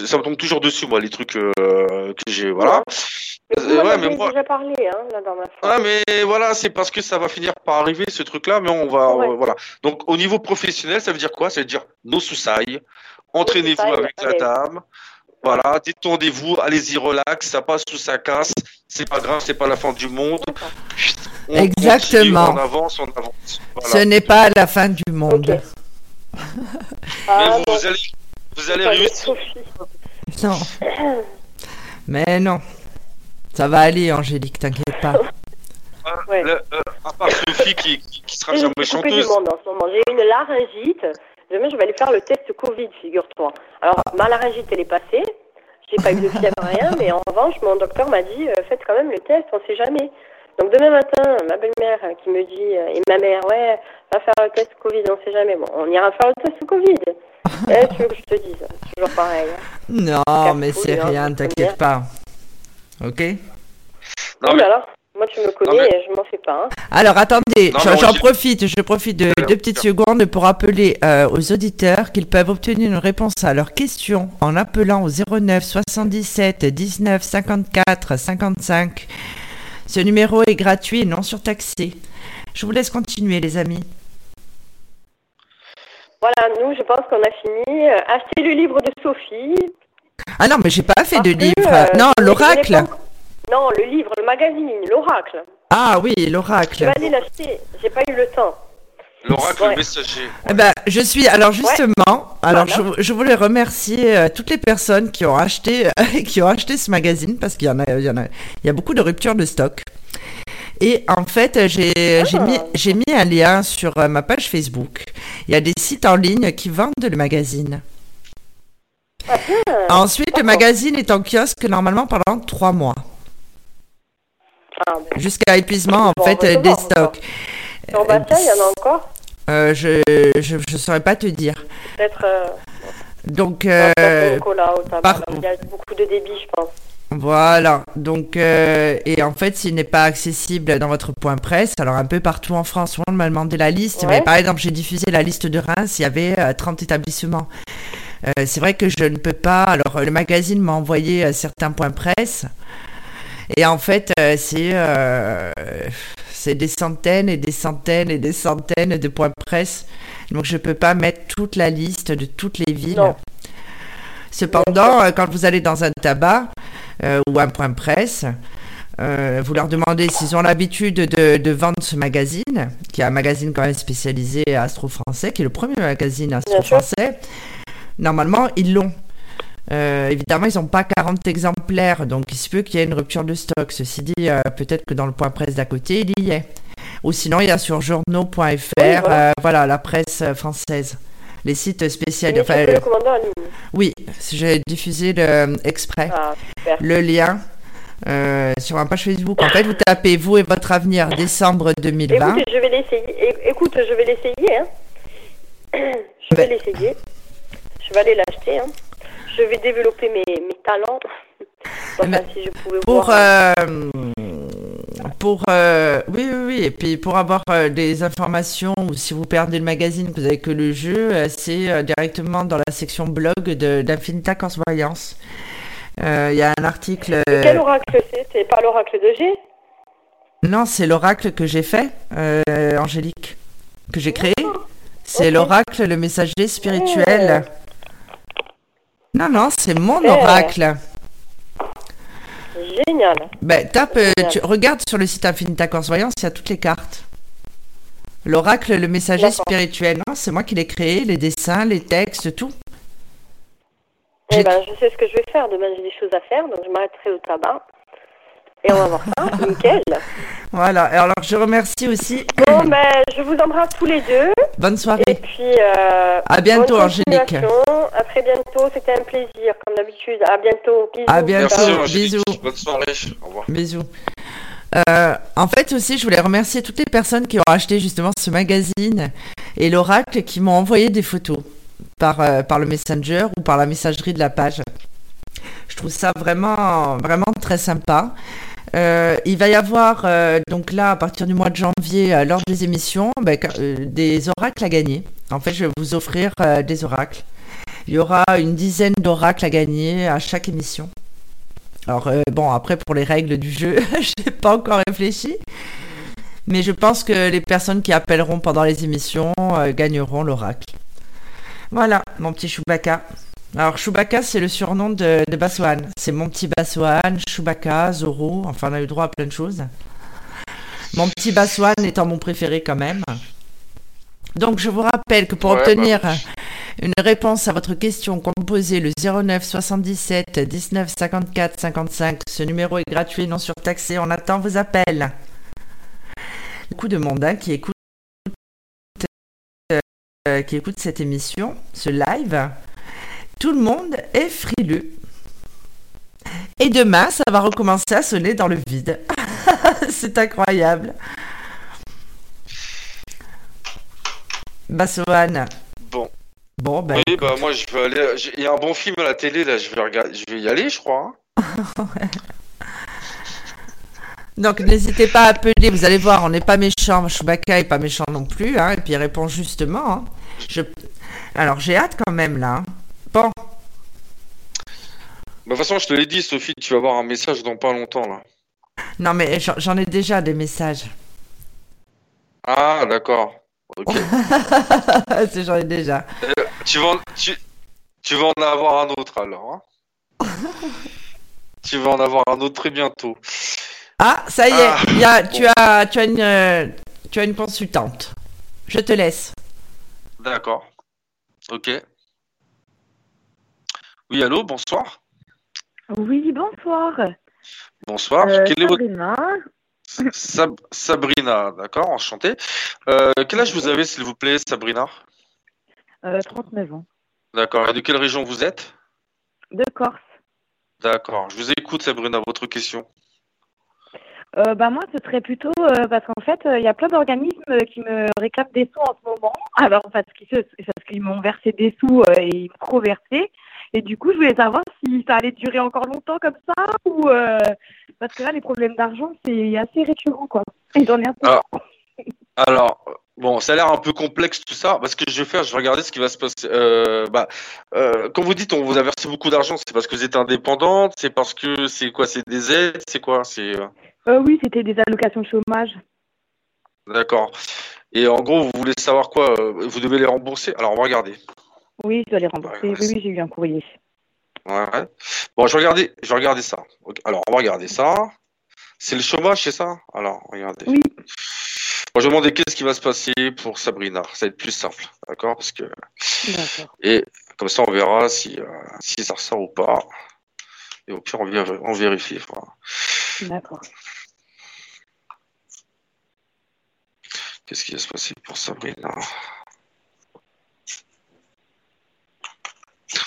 ça me tombe toujours dessus, moi, les trucs euh, que j'ai. Voilà. Mais vous ouais, mais moi... déjà parlé, hein, là, dans ma Ah, mais voilà, c'est parce que ça va finir par arriver, ce truc-là, mais on va, voilà. Donc, au niveau professionnel, ça veut dire quoi? Ça veut dire nos sous-sailles, Entraînez-vous avec la dame. Voilà, détendez-vous, allez-y relax, ça passe ou ça casse, c'est pas grave, c'est pas la fin du monde. Exactement. on avance, on avance. Ce n'est pas la fin du monde. Ah, vous, allez, vous allez réussir. Non. Mais non. Ça va aller, Angélique, t'inquiète pas. Ouais. Le, euh, à part Sophie qui, qui, qui sera jamais chanteuse. Du monde en ce moment. J'ai une laryngite. Demain, je vais aller faire le test Covid, figure-toi. Alors, ma laryngite, elle est passée. J'ai pas eu de fièvre, [LAUGHS] rien. Mais en revanche, mon docteur m'a dit, euh, faites quand même le test, on sait jamais. Donc, demain matin, ma belle-mère qui me dit, euh, et ma mère, ouais, va faire le test Covid, on sait jamais. Bon, on ira faire le test Covid. [LAUGHS] eh, tu veux que je te dise Toujours pareil. Non, mais c'est rien, hein, t'inquiète pas. Ok non, oh là là. Moi, tu me connais, je m'en fais pas. Hein. Alors, attendez, j'en profite, je profite de deux petites secondes pour rappeler euh, aux auditeurs qu'ils peuvent obtenir une réponse à leurs questions en appelant au 09 77 19 54 55. Ce numéro est gratuit et non surtaxé. Je vous laisse continuer, les amis. Voilà, nous, je pense qu'on a fini. Euh, achetez le livre de Sophie. Ah non, mais j'ai pas fait de livre. Euh, non, l'oracle. Non, le livre, le magazine, l'oracle. Ah oui, l'oracle. Je vais aller l'acheter, j'ai pas eu le temps. L'oracle messager. Eh ben, je suis alors justement, alors je, voulais remercier euh, toutes les personnes qui ont acheté [LAUGHS] qui ont acheté ce magazine parce qu'il y en a il y en a il y a beaucoup de ruptures de stock. Et en fait, j'ai ah. mis, j'ai mis un lien sur euh, ma page Facebook. Il y a des sites en ligne qui vendent le magazine. [LAUGHS] Ensuite, le magazine est en kiosque normalement pendant trois mois. Ah, Jusqu'à épuisement, en fait, des stocks. En bataille, il y en a encore euh, Je ne saurais pas te dire. Peut-être. Euh, Donc. Euh, par... Il y a beaucoup de débit, je pense. Voilà, donc et en fait s'il n'est pas accessible dans votre point presse, alors un peu partout en France, on m'a demandé la liste, mais par exemple j'ai diffusé la liste de Reims, il y avait 30 établissements. C'est vrai que je ne peux pas, alors le magazine m'a envoyé certains points presse, et en fait, euh, c'est euh, c'est des centaines et des centaines et des centaines de points presse. Donc je ne peux pas mettre toute la liste de toutes les villes. Cependant, euh, quand vous allez dans un tabac ou un point presse, vous leur demandez s'ils ont l'habitude de, de, vendre ce magazine, qui est un magazine quand même spécialisé astro-français, qui est le premier magazine astro-français. Normalement, ils l'ont. Euh, évidemment, ils n'ont pas 40 exemplaires, donc il se peut qu'il y ait une rupture de stock. Ceci dit, euh, peut-être que dans le point presse d'à côté, il y est. Ou sinon, il y a sur journaux.fr, euh, voilà. la presse française. Les sites spéciaux. oui, j'ai diffusé le, exprès ah, le lien sur ma page Facebook. En fait, vous tapez vous et votre avenir décembre 2020. Écoute, je vais l'essayer. Écoute, je vais l'essayer. Hein. [COUGHS] Je vais ben. l'essayer. Je vais aller l'acheter. Hein je vais développer mes, mes talents. [LAUGHS] si je pouvais pour, voir. Euh, pour euh, oui, oui, oui, et puis pour avoir euh, des informations ou si vous perdez le magazine, vous avez que le jeu, c'est directement dans la section blog d'Infinita Voyance. Il y a un article. quel oracle c'est? C'est pas l'oracle de G? Non, c'est l'oracle que j'ai fait, Angélique, que j'ai créé. C'est l'oracle, le messager spirituel. Non, non, c'est mon oracle. Génial. Ben, tape, euh, tu regardes sur le site Infinita Corse Voyance, il y a toutes les cartes. L'oracle, le messager spirituel, c'est moi qui l'ai créé, les dessins, les textes, tout. Eh ben, je sais ce que je vais faire. Demain, j'ai des choses à faire, donc je m'arrêterai au tabac. Et on va voir ça. [LAUGHS] Nickel. Voilà. Alors, je remercie aussi. Bon, ben, je vous embrasse tous les deux. Bonne soirée. Et puis, euh, à bientôt, Angélique. À très bientôt. C'était un plaisir, comme d'habitude. À bientôt. Bisous. À bientôt. Bisous. Bonne soirée. Au revoir. Bisous. Euh, en fait aussi, je voulais remercier toutes les personnes qui ont acheté justement ce magazine et l'oracle qui m'ont envoyé des photos par, euh, par le messenger ou par la messagerie de la page. Je trouve ça vraiment, vraiment très sympa. Euh, il va y avoir, euh, donc là, à partir du mois de janvier, euh, lors des émissions, ben, des oracles à gagner. En fait, je vais vous offrir des oracles. Il y aura une dizaine d'oracles à gagner à chaque émission. Alors, bon, après, pour les règles du jeu, [LAUGHS] je n'ai pas encore réfléchi. Mais je pense que les personnes qui appelleront pendant les émissions gagneront l'oracle. Voilà, mon petit Chewbacca. Alors Chewbacca, c'est le surnom de, de C'est mon petit Bassoan, Chewbacca, Zoro, enfin on a eu droit à plein de choses. Mon petit Baswan étant mon préféré quand même. Donc je vous rappelle que pour obtenir bah. une réponse à votre question, composez le 09 77 19 54 55. Ce numéro est gratuit, non surtaxé. On attend vos appels. Beaucoup de monde hein, qui écoute euh, qui écoute cette émission, ce live. Tout le monde est frileux. Et demain, ça va recommencer à sonner dans le vide. [LAUGHS] C'est incroyable. Bassoane. Bon. Bon, ben. Oui, bah moi je vais aller. Il y a un bon film à la télé là, je vais regarder, je vais y aller, je crois. Hein. [LAUGHS] Donc n'hésitez pas à appeler, vous allez voir, on n'est pas méchant, Chewbacca est pas méchant non plus, hein, et puis il répond justement. Hein. Je... Alors j'ai hâte quand même là. Bon. Bah, de toute façon, je te l'ai dit, Sophie, tu vas avoir un message dans pas longtemps là. Non mais j'en ai déjà des messages. Ah d'accord. Ok. [LAUGHS] j'en ai déjà. Euh, tu, vas en, tu, vas en avoir un autre alors. Hein tu vas en avoir un autre très bientôt. Ah, ça y est, ah. y a, tu, as, tu, as une, euh, tu as une consultante. Je te laisse. D'accord. Ok. Oui, allô, bonsoir. Oui, bonsoir. Bonsoir. Euh, Quel Sabrina. Sabrina, d'accord, enchanté. Euh, quel âge vous avez, s'il vous plaît, Sabrina? Euh, 39 ans. D'accord. Et de quelle région vous êtes? De Corse. D'accord. Je vous écoute, Sabrina, votre question. Euh, bah moi, ce serait plutôt euh, parce qu'en fait, il y a plein d'organismes qui me réclament des sous en ce moment. [LAUGHS] Alors, parce qu'ils m'ont versé des sous et ils m'ont trop versé. Et du coup, je voulais savoir si ça allait durer encore longtemps comme ça ou parce que là, les problèmes d'argent, c'est assez récurrent, quoi. Et j'en ai un peu. Alors, bon, ça a l'air un peu complexe tout ça. Parce que je vais faire, je vais regarder ce qui va se passer. bah, quand vous dites on vous a versé beaucoup d'argent, c'est parce que vous êtes indépendante, c'est parce que c'est quoi, c'est des aides, c'est quoi, c'est. Euh, oui, c'était des allocations de chômage. D'accord. Et en gros, vous voulez savoir quoi euh, Vous devez les rembourser Alors, on va regarder. Oui, je dois les rembourser. oui, oui, j'ai eu un courrier. Ouais. Bon, je vais regarder, je regarder ça. Alors, on va regarder ça. C'est le chômage, c'est ça? Alors, regardez. Oui. Moi, je vais demander qu'est-ce qui va se passer pour Sabrina. Ça va être plus simple, d'accord? Parce que. D'accord. Et comme ça, on verra si, euh, si ça ressort ou pas. Et au pire, on, on vérifie. D'accord. Qu'est-ce qui va se passer pour Sabrina?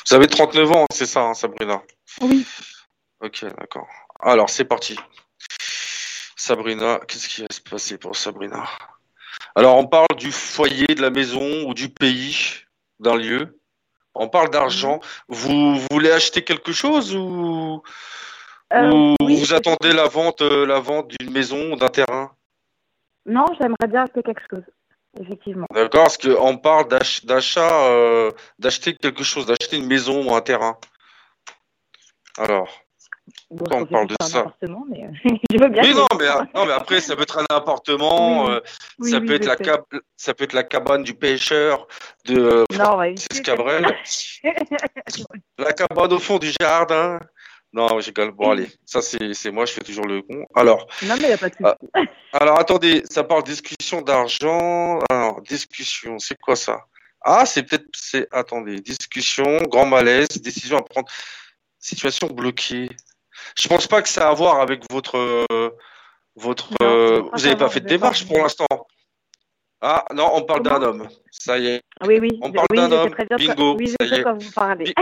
Vous avez 39 ans, c'est ça, hein, Sabrina Oui. Ok, d'accord. Alors, c'est parti. Sabrina, qu'est-ce qui va se passer pour Sabrina? Alors, on parle du foyer, de la maison ou du pays, d'un lieu. On parle d'argent. Vous, voulez acheter quelque chose ou, euh, vous attendez la vente, euh, la vente d'une maison ou d'un terrain? Non, j'aimerais bien acheter quelque chose, effectivement. D'accord, parce qu'on parle d'achat, euh, d'acheter quelque chose, d'acheter une maison ou un terrain. Alors, on parle de ça. Mais [LAUGHS] je veux bien oui, non mais, non, mais après, ça peut être un appartement, euh, ça, peut être la ça peut être la cabane du pêcheur de Francis Cabrel. [LAUGHS] la cabane au fond du jardin. Non, j'ai Bon, allez, ça c'est moi, je fais toujours le con. Alors. Non, mais il a pas de ah, alors, attendez, ça parle discussion d'argent. Alors, discussion, c'est quoi ça? Ah, c'est peut-être. c'est Attendez, discussion, grand malaise, décision à prendre, situation bloquée. Je pense pas que ça a à voir avec votre. votre euh, vous n'avez pas fait de démarche pour l'instant ah non, on parle d'un homme. Ça y est. Oui, oui. On parle d'un homme. Bingo. Oui, je sais quand vous parlez.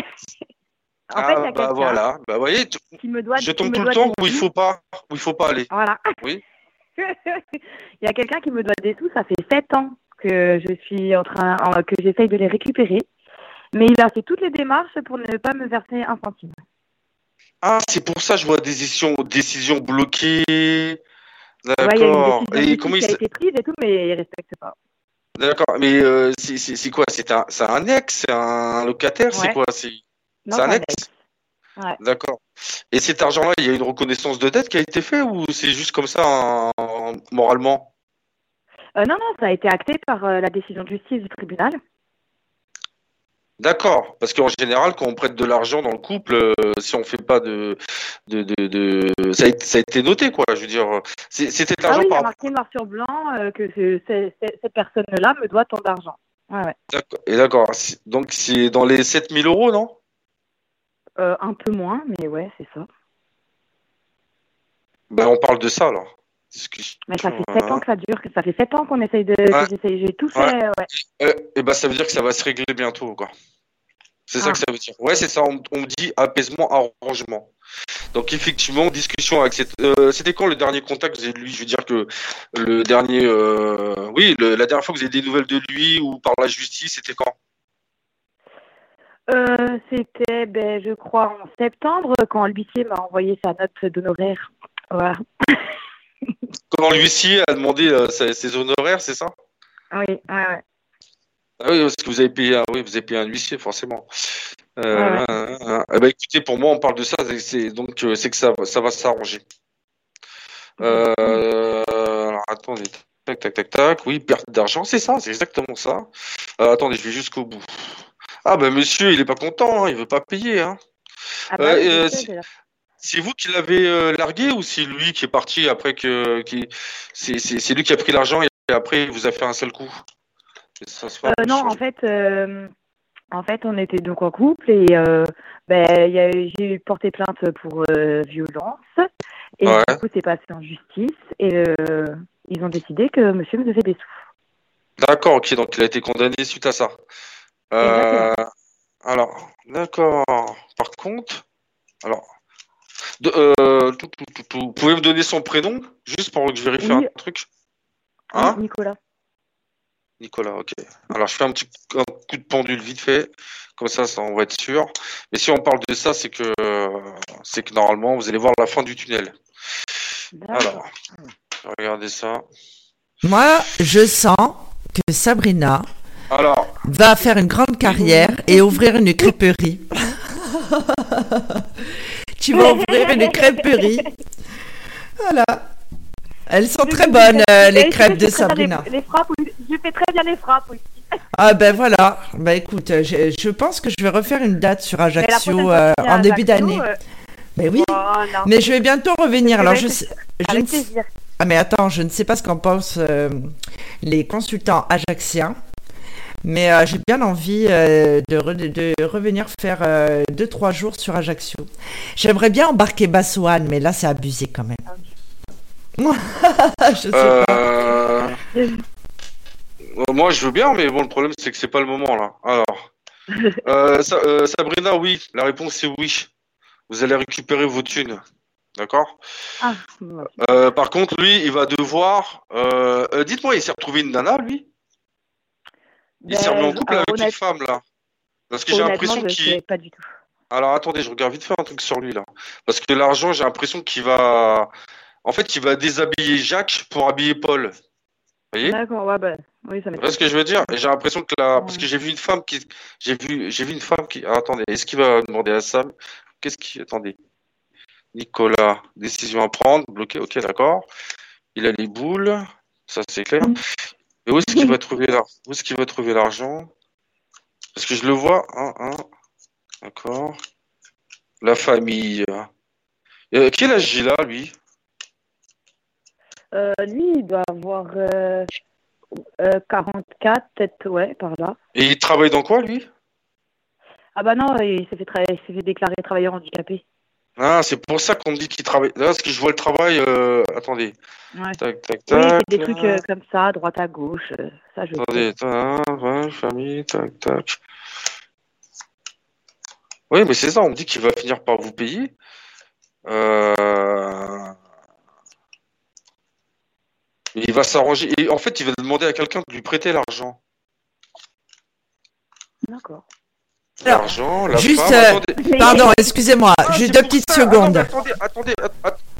En fait, il y a ah, bah voilà, bah voyez, qui me doit, je tombe tout le temps où il faut pas, où il faut pas aller. Voilà. Oui. [LAUGHS] il y a quelqu'un qui me doit des sous, ça fait sept ans que je suis en train, que j'essaye de les récupérer, mais il a fait toutes les démarches pour ne pas me verser un centime. Ah, c'est pour ça que je vois des décisions, décisions bloquées. D'accord. et comment il a été prise et tout, mais il respecte pas. D'accord, mais euh, c'est quoi? C'est un, un ex, c'est un locataire, c'est quoi? C'est un ex D'accord. Et cet argent-là, il y a une reconnaissance de dette qui a été faite ou c'est juste comme ça moralement? Euh, Non, non, ça a été acté par euh, la décision de justice du tribunal. D'accord, parce qu'en général, quand on prête de l'argent dans le couple, euh, si on fait pas de, de, de, de... Ça, a, été- ça a été noté, quoi. Je veux dire, c'était de Ah l'argent oui, il y a par. marqué noir sur blanc que ce- ce- ce- cette personne-là me doit tant d'argent. Ouais. Et d'accord. Donc c'est dans les 7000 euros, non? Euh, un peu moins, mais ouais, c'est ça. Ben on parle de ça alors. Mais ça fait euh, sept ans que ça dure, que ça fait sept ans qu'on essaye de. Ouais. J'ai tout fait, Ouais. ouais. Euh, et ben ça veut dire que ça va se régler bientôt, quoi. C'est ça Ah. que ça veut dire. Ouais, c'est ça. On, on dit apaisement, arrangement. Donc effectivement, discussion avec cette. euh, C'était quand le dernier contact? Que vous avez de lui Je veux dire que le dernier, euh, oui, le- la dernière fois que vous avez des nouvelles de lui ou par la justice, c'était quand? Euh, C'était, ben, je crois, en septembre, quand l'huissier m'a envoyé sa note d'honoraires. Voilà. [LAUGHS] Quand l'huissier a demandé euh, ses, ses honoraires, c'est ça? Oui, ouais, ouais. Ah oui, parce que vous avez payé, un, oui, vous avez payé un huissier, forcément. Euh, Ouais, ouais. euh, euh, eh ben, écoutez, pour moi, on parle de ça, c'est- donc c'est que ça, ça va s'arranger. Alors attendez, tac, tac, tac, tac. Oui, perte d'argent, c'est ça, c'est exactement ça. Attendez, je vais jusqu'au bout. Ah ben monsieur, il est pas content, hein, il veut pas payer. Hein. Ah bah Euh, euh. C'est vous qui l'avez euh, largué ou c'est lui qui est parti après que qui c'est lui qui a pris l'argent et après il vous a fait un seul coup? Ça Euh, non, chaud. en fait, euh, en fait, on était donc en couple et ben, j'ai porté plainte pour violence et Ouais. du coup, c'est passé en justice et ils ont décidé que monsieur me devait des sous. D'accord, ok, donc il a été condamné suite à ça. Euh, alors, d'accord. Par contre, alors, de- euh, tout, tout, tout, tout. vous pouvez me donner son prénom juste pour que je vérifie Oui. un truc? Hein? Oui, Nicolas. Nicolas, ok. Alors je fais un petit un coup de pendule vite fait, comme ça, ça on va être sûr. Mais si on parle de ça, c'est que c'est que normalement vous allez voir la fin du tunnel. Alors, regardez ça. Moi, je sens que Sabrina Alors, va faire une grande carrière et ouvrir une crêperie. tu vas ouvrir une crêperie. Voilà. Elles sont très bonnes, euh, les crêpes de Sabrina. Les, les frappes, je fais très bien les frappes aussi. Ah ben voilà. Bah écoute, euh, je, je pense que je vais refaire une date sur Ajaccio euh, en début d'année. euh, Mais oui. Mais je vais bientôt revenir. Alors je ne. Ah mais attends, je ne sais pas ce qu'en pensent euh, les consultants ajaxiens, mais euh, j'ai bien envie euh, de, re- de revenir faire euh, deux trois jours sur Ajaccio. J'aimerais bien embarquer Bassoane, mais là c'est abusé quand même. [LAUGHS] je sais pas. euh, euh, moi je veux bien, mais bon le problème c'est que c'est pas le moment là. Alors, [LAUGHS] euh, Sa- euh, Sabrina, oui, la réponse c'est oui. Vous allez récupérer vos thunes, d'accord? Ah. Euh, Par contre, lui, il va devoir. euh, euh, Dites-moi, il s'est retrouvé une nana, lui? Il s'est remis en couple avec une femme là. Parce que j'ai l'impression qu'il. pas du tout. Alors attendez, je regarde vite faire un truc sur lui là. Parce que l'argent, j'ai l'impression qu'il va. En fait, il va déshabiller Jacques pour habiller Paul. Vous voyez? D'accord, ouais, bah, oui, ça ce que je veux dire? J'ai l'impression que là, Ouais. parce que j'ai vu une femme qui, j'ai vu, j'ai vu une femme qui. Ah, attendez, est-ce qu'il va demander à Sam? Qu'est-ce qui, attendez, Nicolas, décision à prendre, bloqué, ok, d'accord. Il a les boules, ça c'est clair. Mais où est-ce qu'il [LAUGHS] va trouver Où est-ce qu'il va trouver l'argent? Parce que je le vois, hein, hein, d'accord. La famille. Euh, quel âge il a lui? Euh, lui, il doit avoir euh, euh, 44, peut-être, ouais, par là. Et il travaille dans quoi lui? Ah bah non, il s'est fait, tra- il s'est fait déclarer travailleur handicapé. Ah, c'est pour ça qu'on me dit qu'il travaille. Là, parce que je vois le travail. euh, Attendez. Ouais. Tac, tac, des trucs euh, comme ça, droite à gauche. euh, ça, je Attendez, tac, ouais, famille, tac, tac. Oui, mais c'est ça, on me dit qu'il va finir par vous payer. Euh... Il va s'arranger. Et en fait, il va demander à quelqu'un de lui prêter l'argent. D'accord. Alors, L'argent, la juste, femme. euh, Pardon, excusez-moi, Ah, juste deux petites ça. secondes. Attendez, attendez,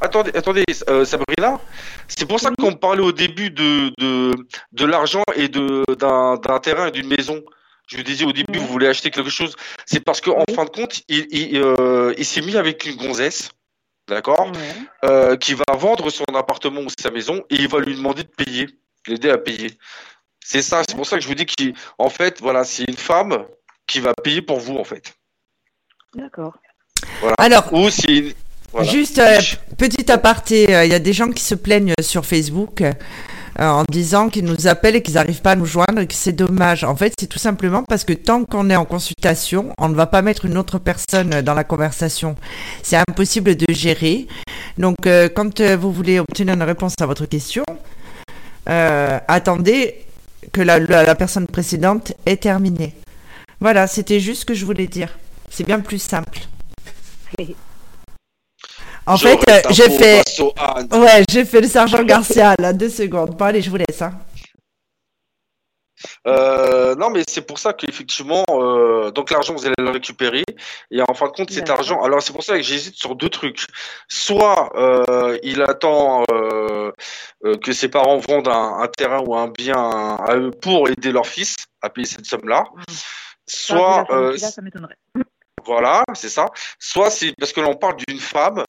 attendez, attendez, euh, Sabrina. C'est pour ça qu'on parlait au début de, de, de l'argent et de, d'un, d'un terrain et d'une maison. Je vous disais au début, vous voulez acheter quelque chose. C'est parce qu'en Oui. fin de compte, il, il, euh, il s'est mis avec une gonzesse, d'accord, euh, qui va vendre son appartement ou sa maison et il va lui demander de payer, l'aider à payer. C'est ça, c'est pour ça que je vous dis qu'en fait, voilà, c'est une femme qui va payer pour vous en fait. D'accord. Voilà. Alors, Ou si voilà. Juste euh, petit aparté, euh, il y a des gens qui se plaignent sur Facebook euh, en disant qu'ils nous appellent et qu'ils n'arrivent pas à nous joindre et que c'est dommage. En fait, c'est tout simplement parce que tant qu'on est en consultation, on ne va pas mettre une autre personne dans la conversation. C'est impossible de gérer. Donc, euh, quand euh, vous voulez obtenir une réponse à votre question, euh, attendez que la, la- la personne précédente ait terminé. Voilà, c'était juste ce que je voulais dire. C'est bien plus simple. En Je fait, euh, j'ai fait, ouais, j'ai fait le sergent Garcia là, deux secondes. Bon allez, je vous laisse. Hein. Euh, non, mais c'est pour ça qu'effectivement, euh, donc l'argent, vous allez le récupérer. Et en fin de compte, cet argent. Alors, c'est pour ça que j'hésite sur deux trucs. Soit euh, il attend euh, euh, que ses parents vendent un, un terrain ou un bien à eux pour aider leur fils à payer cette somme-là. Soit, Ça, euh, là, ça m'étonnerait. voilà, c'est ça. Soit c'est parce que l'on parle d'une femme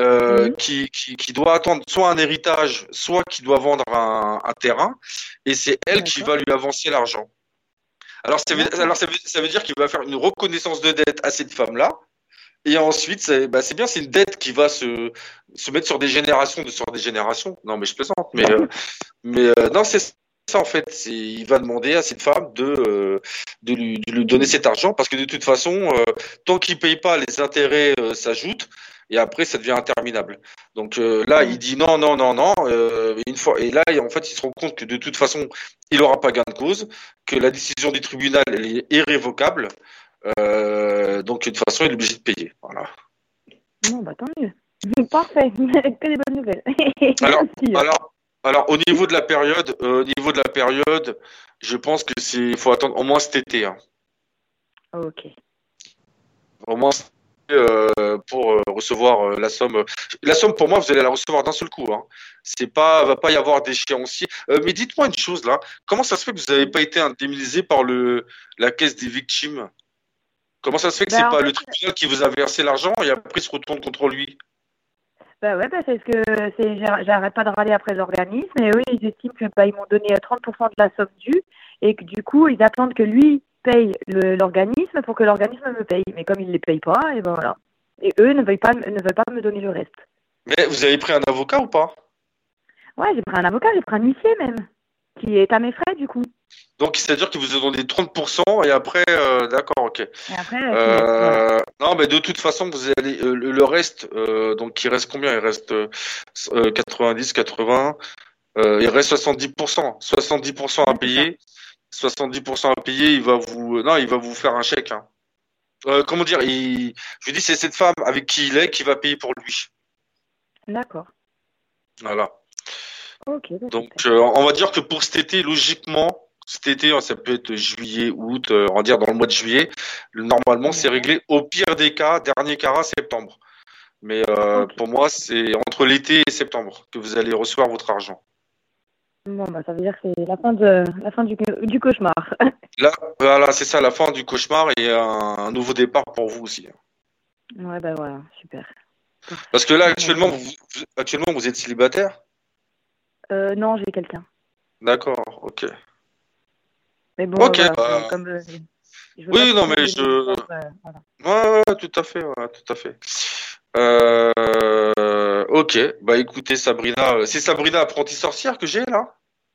euh, Mhm. qui, qui, qui doit attendre soit un héritage, soit qui doit vendre un, un terrain, et c'est elle qui va lui avancer l'argent. Alors, ça veut, D'accord. alors ça veut, ça veut dire qu'il va faire une reconnaissance de dette à cette femme-là, et ensuite, c'est bah, bien, c'est une dette qui va se, se mettre sur des générations, de sur des générations. Non, mais je plaisante, mais, euh, [LAUGHS] mais euh, non, c'est ça en fait. Il va demander à cette femme de, euh, de, lui, de lui donner cet argent parce que de toute façon, euh, tant qu'il paye pas, les intérêts euh, s'ajoutent et après ça devient interminable. Donc euh, là, il dit non, non, non, non. une fois et là, en fait, il se rend compte que de toute façon, il n'aura pas gain de cause, que la décision du tribunal elle est irrévocable. Donc de toute façon, il est obligé de payer. Voilà. Non, bah tant mieux. Parfait. [LAUGHS] que des bonnes nouvelles. Alors, [LAUGHS] Merci. Alors, alors au niveau de la période, euh, au niveau de la période, je pense que c'est, il faut attendre au moins cet été. Hein. Ok. Au moins euh, pour euh, recevoir euh, la somme. La somme pour moi, vous allez la recevoir d'un seul coup. Hein. C'est pas, va pas y avoir d'échéancier. Mais dites-moi une chose là. Comment ça se fait que vous n'avez pas été indemnisé par le la caisse des victimes? Comment ça se fait que Bah, c'est pas fait- le tribunal qui vous a versé l'argent et après il se retourne contre lui? Bah ouais, bah c'est ce que c'est. j'ar- J'arrête pas de râler après l'organisme et eux ils estiment que bah, ils m'ont donné 30% de la somme due et que du coup ils attendent que lui paye le- l'organisme pour que l'organisme me paye. Mais comme ils les payent pas, et ben voilà. Et eux ne veulent pas ne veulent pas me donner le reste. Mais vous avez pris un avocat ou pas? Ouais, j'ai pris un avocat, j'ai pris un huissier même, qui est à mes frais du coup. Donc c'est-à-dire qu'il vous a donné 30% et après, euh, d'accord, ok. Et après, euh. Euh, non, mais de toute façon, vous allez le, le reste. euh, donc, il reste combien? Il reste euh, euh, 90, 80. euh, il reste 70%. 70% à payer. 70% à payer. Il va vous. Non, il va vous faire un chèque. hein. Comment dire il, Je lui dis, c'est cette femme avec qui il est qui va payer pour lui. D'accord. Voilà. Donc, on va dire que pour cet été, logiquement, cet été, ça peut être juillet, août, euh, on va dire dans le mois de juillet. Normalement, c'est réglé au pire des cas, dernier cas, septembre. Mais euh, pour moi, c'est entre l'été et septembre que vous allez recevoir votre argent. Bon bah ça veut dire que c'est la fin de la fin du, du cauchemar. [LAUGHS] Là, voilà, c'est ça, la fin du cauchemar et un, un nouveau départ pour vous aussi. ouais bah voilà, super. Parce que là, actuellement, vous, vous- actuellement, vous êtes célibataire? Euh, non, j'ai quelqu'un. D'accord, ok. Mais bon, voilà, bah. comme euh, Oui, non, mais je- euh, voilà. Ouais, ouais, tout à fait, ouais, tout à fait. Euh, ok, bah écoutez, Sabrina, euh, c'est Sabrina apprentie sorcière que j'ai là?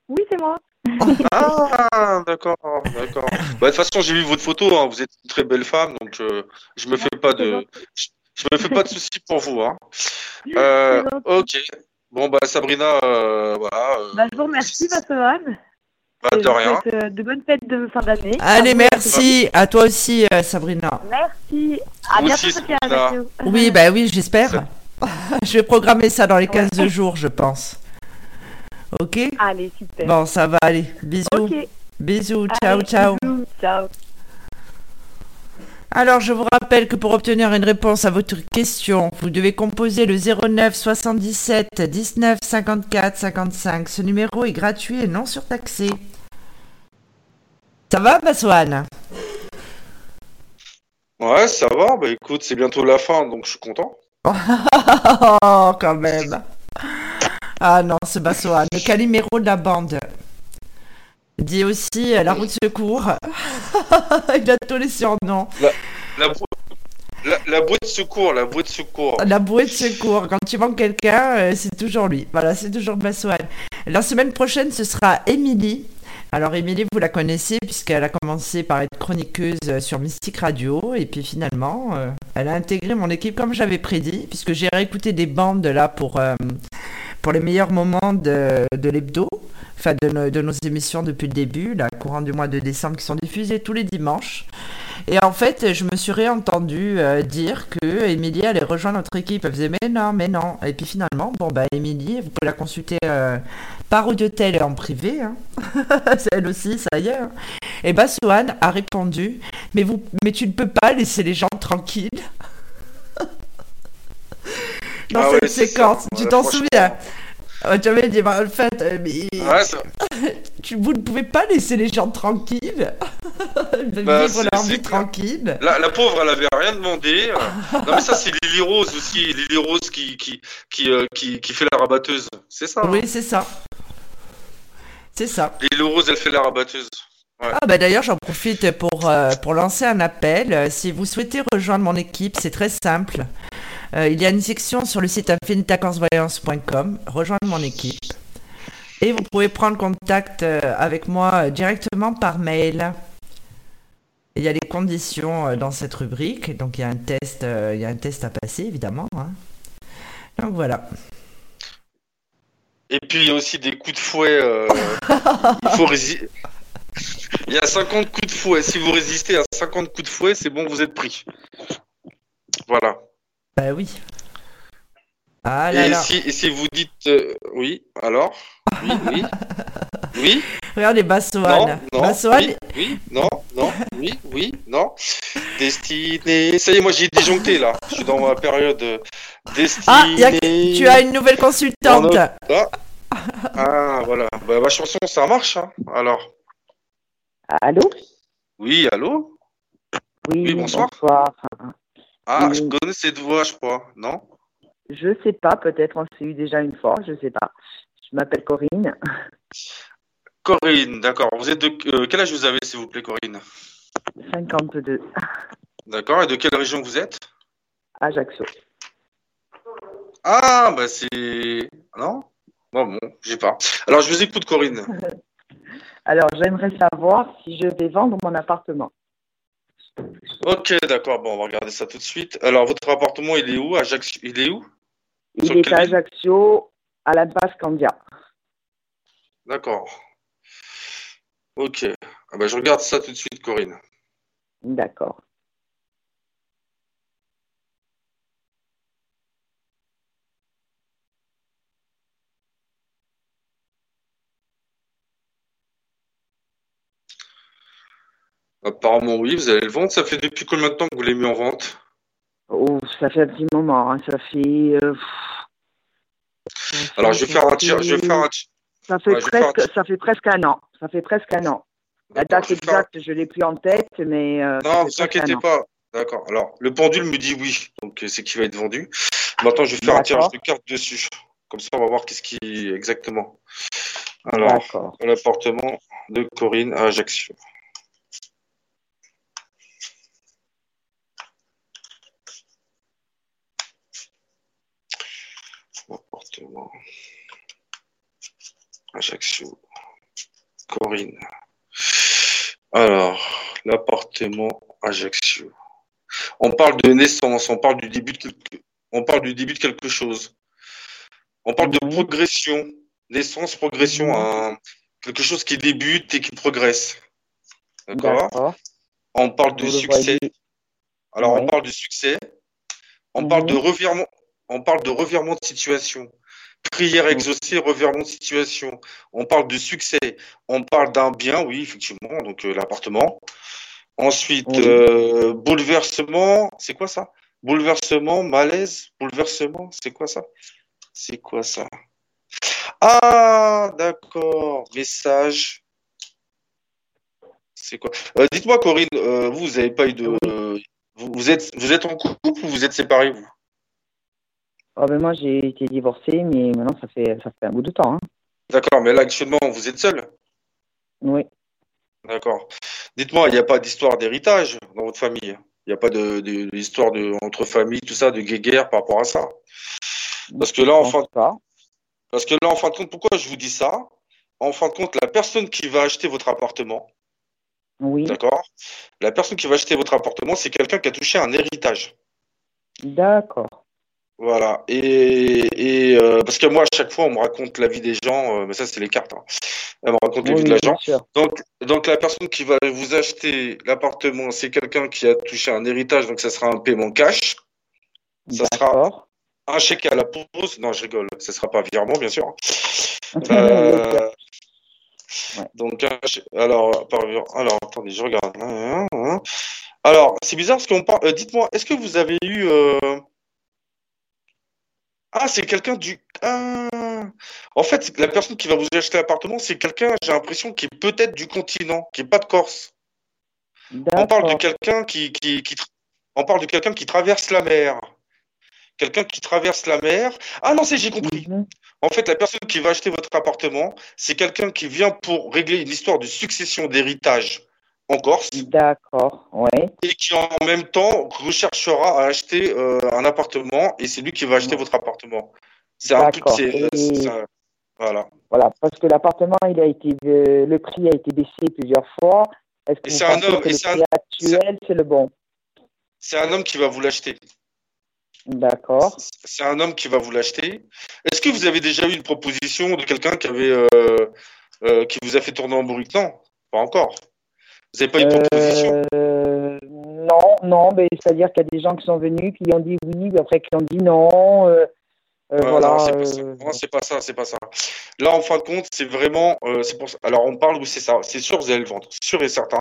Oui, c'est moi. [LAUGHS] Ah, d'accord, d'accord. Bah, de toute façon, j'ai vu votre photo, hein, vous êtes une très belle femme, donc euh, je me fais pas de, je, je me fais pas de soucis pour vous. Hein. [LAUGHS] Euh, ok, bon bah Sabrina, euh, voilà. Bah, je vous remercie, Passoane. Bah, de rien. euh, de bonnes fêtes de fin d'année. Allez, merci. À toi aussi, euh, Sabrina. Merci. À Vous bientôt, aussi, Sophia. Sabrina. Mathieu. Oui, [LAUGHS] bah oui, j'espère. [LAUGHS] Je vais programmer ça dans les 15 jours, je pense. Ok Allez, super. Bon, ça va aller. Bisous. Bisous. Ciao, Allez, ciao. bisous, Ciao. Alors, je vous rappelle que pour obtenir une réponse à votre question, vous devez composer le 09 77 19 54 55. Ce numéro est gratuit et non surtaxé. Ça va, Bassoane Ouais, ça va. Bah écoute, c'est bientôt la fin, donc je suis content. Oh, [LAUGHS] quand même. Ah non, c'est Bassoane, le calimero de la bande. dit aussi la route de secours. Il a tous les surnoms. La, la, la, la bouée de secours, la bouée de secours. La bouée de secours. Quand tu manques quelqu'un, euh, c'est toujours lui. Voilà, c'est toujours Bassoane. La semaine prochaine, ce sera Émilie. Alors Émilie, vous la connaissez puisqu'elle a commencé par être chroniqueuse euh, sur Mystique Radio et puis finalement, euh, elle a intégré mon équipe comme j'avais prédit puisque j'ai réécouté des bandes là pour, pour les meilleurs moments de, de l'hebdo, enfin de, de, nos émissions depuis le début, la courant du mois de décembre qui sont diffusées tous les dimanches. Et en fait, je me suis réentendu euh, dire que Émilie allait rejoindre notre équipe. Elle faisait mais non, mais non. Et puis finalement, bon bah Émilie, vous pouvez la consulter euh, par Audiotel en privé. Hein. [LAUGHS] C'est elle aussi, ça y est. Hein. Et bah Swan a répondu, mais vous, mais tu ne peux pas laisser les gens tranquilles. [LAUGHS] Dans ah cette séquence, tu t'en souviens? Tu avais dit, bah, en fait, euh, mais... [LAUGHS] tu, vous ne pouvez pas laisser les gens tranquilles. [LAUGHS] bah, vivre leur vie tranquille. La, la, pauvre, elle avait rien demandé. [LAUGHS] non, mais ça, c'est Lily Rose aussi. Lily Rose qui, qui, qui, euh, qui, qui, fait la rabatteuse. C'est ça. Oui, c'est ça. C'est ça. Lily Rose, elle fait la rabatteuse. Ah bah d'ailleurs j'en profite pour, euh, pour lancer un appel. Si vous souhaitez rejoindre mon équipe, c'est très simple. Euh, il y a une section sur le site infinitacorsvoyance.com, rejoindre mon équipe. Et vous pouvez prendre contact euh, avec moi directement par mail. Il y a des conditions euh, dans cette rubrique, donc il y a un test, il y a un test à passer évidemment. Hein. Donc voilà. Et puis il y a aussi des coups de fouet. il. [LAUGHS] Il y a 50 coups de fouet. Si vous résistez à 50 coups de fouet, c'est bon, vous êtes pris. Voilà. Bah oui. Ah là et, Si, si vous dites euh, oui, alors Oui, oui. [LAUGHS] Oui. Regardez Bassoane. Non, non, Oui, oui, non, non, oui, oui, non. Destiné. Ça y est, moi j'ai disjoncté là. Je suis dans ma période destinée. Ah, tu as une nouvelle consultante. Ah. ah, voilà. Bah, ma chanson, ça marche. Hein. Alors. Allô? Oui, allô? Oui, bonsoir. bonsoir. Ah, je connais cette voix, je crois, non? Je sais pas, peut-être on s'est eu déjà une fois, je sais pas. Je m'appelle Corinne. Corinne, d'accord. Vous êtes de euh, quel âge vous avez, s'il vous plaît, Corinne? 52. D'accord. Et de quelle région vous êtes? Ajaccio. Ah, bah c'est. Non? Bon, bon, j'ai pas. Alors, je vous écoute, Corinne. [LAUGHS] Alors, j'aimerais savoir si je vais vendre mon appartement. Ok, d'accord. Bon, on va regarder ça tout de suite. Alors, votre appartement, il est où? Ajaccio Il est où? Il est à Ajaccio, à la base Candia. D'accord. Ok. Ah ben, je regarde ça tout de suite, Corinne. D'accord. Apparemment, oui, vous allez le vendre. Ça fait depuis combien de temps que vous l'avez mis en vente Oh, ça fait un petit moment. Hein. Ça fait. Euh, Alors, je vais faire un tir. Je vais faire un Ça fait, presque, ça fait presque un an. Ça fait presque un an. La date exacte, je ne l'ai plus en tête, mais. Euh, non, vous inquiétez pas. D'accord. Alors, le pendule me dit oui, donc c'est qu'il va être vendu. Maintenant, je vais faire un tirage de cartes dessus. Comme ça, on va voir qu'est-ce qui exactement. Alors, l'appartement de Corinne à Ajaccio. Ajaccio. Corinne. Alors, l'appartement Ajaccio. On parle de naissance, on parle du début de quelque, on parle du début de quelque chose. On parle de mhm. progression, naissance, progression, mhm. quelque chose qui débute et qui progresse. D'accord? On parle de succès. Alors, on parle de succès. On parle de mhm. revirement, on parle de revirement de situation. Prière exaucée, revirement de situation. On parle de succès. On parle d'un bien, oui, effectivement, donc euh, l'appartement. Ensuite, euh, bouleversement, c'est quoi ça? Bouleversement, malaise, bouleversement, c'est quoi ça? C'est quoi ça? Ah, d'accord, message. C'est quoi? Euh, Dites-moi, Corinne, vous, vous n'avez pas eu de. Vous, êtes, vous êtes en couple ou vous êtes séparés, vous? Oh ben moi, j'ai été divorcée, mais maintenant, ça fait, ça fait un bout de temps. Hein. D'accord, mais là, actuellement, vous êtes seul? Oui. D'accord. Dites-moi, il n'y a pas d'histoire d'héritage dans votre famille? Il n'y a pas d'histoire de, entre familles, tout ça, de guéguerre par rapport à ça? Parce que là, en fin de... Parce que là, en fin de compte, pourquoi je vous dis ça? En fin de compte, la personne qui va acheter votre appartement, oui. D'accord? La personne qui va acheter votre appartement, c'est quelqu'un qui a touché un héritage. D'accord. Voilà. Et, euh, parce que moi, à chaque fois, on me raconte la vie des gens, euh, mais ça, c'est les cartes. Hein. On me raconte la vie de gens. Donc, donc, la personne qui va vous acheter l'appartement, c'est quelqu'un qui a touché un héritage, donc ça sera un paiement cash. Ça sera un chèque à la pause. Non, je rigole. Ça sera pas un virement, bien sûr. [LAUGHS] Euh, donc, alors, alors, attendez, je regarde. Alors, c'est bizarre parce qu'on parle. Euh, dites-moi, est-ce que vous avez eu. Ah, c'est quelqu'un du. En fait, la personne qui va vous acheter l'appartement, c'est quelqu'un, j'ai l'impression, qui est peut-être du continent, qui n'est pas de Corse. On parle de quelqu'un qui, qui, On parle de quelqu'un qui traverse la mer. Quelqu'un qui traverse la mer. Ah non, c'est j'ai compris. Mhm. En fait, la personne qui va acheter votre appartement, c'est quelqu'un qui vient pour régler une histoire de succession d'héritage en Corse. D'accord, oui. Et qui en même temps recherchera à acheter euh, un appartement et c'est lui qui va acheter votre appartement. C'est un truc, voilà. Voilà, parce que l'appartement, il a été, euh, le prix a été baissé plusieurs fois. Est-ce que vous pensez que le prix actuel, c'est le bon? C'est un homme qui va vous l'acheter. D'accord. C'est un homme qui va vous l'acheter. Est-ce que vous avez déjà eu une proposition de quelqu'un qui avait euh, euh, qui vous a fait tourner en bourrique Non, pas encore. Vous n'avez pas eu de proposition? Euh, Non, non, mais c'est-à-dire qu'il y a des gens qui sont venus, qui ont dit oui, après qui ont dit non. voilà. Non, c'est pas ça, c'est pas ça. Là, en fin de compte, c'est vraiment, c'est pour Alors, on parle où c'est ça? C'est sûr, vous allez le vendre, sûr et certain.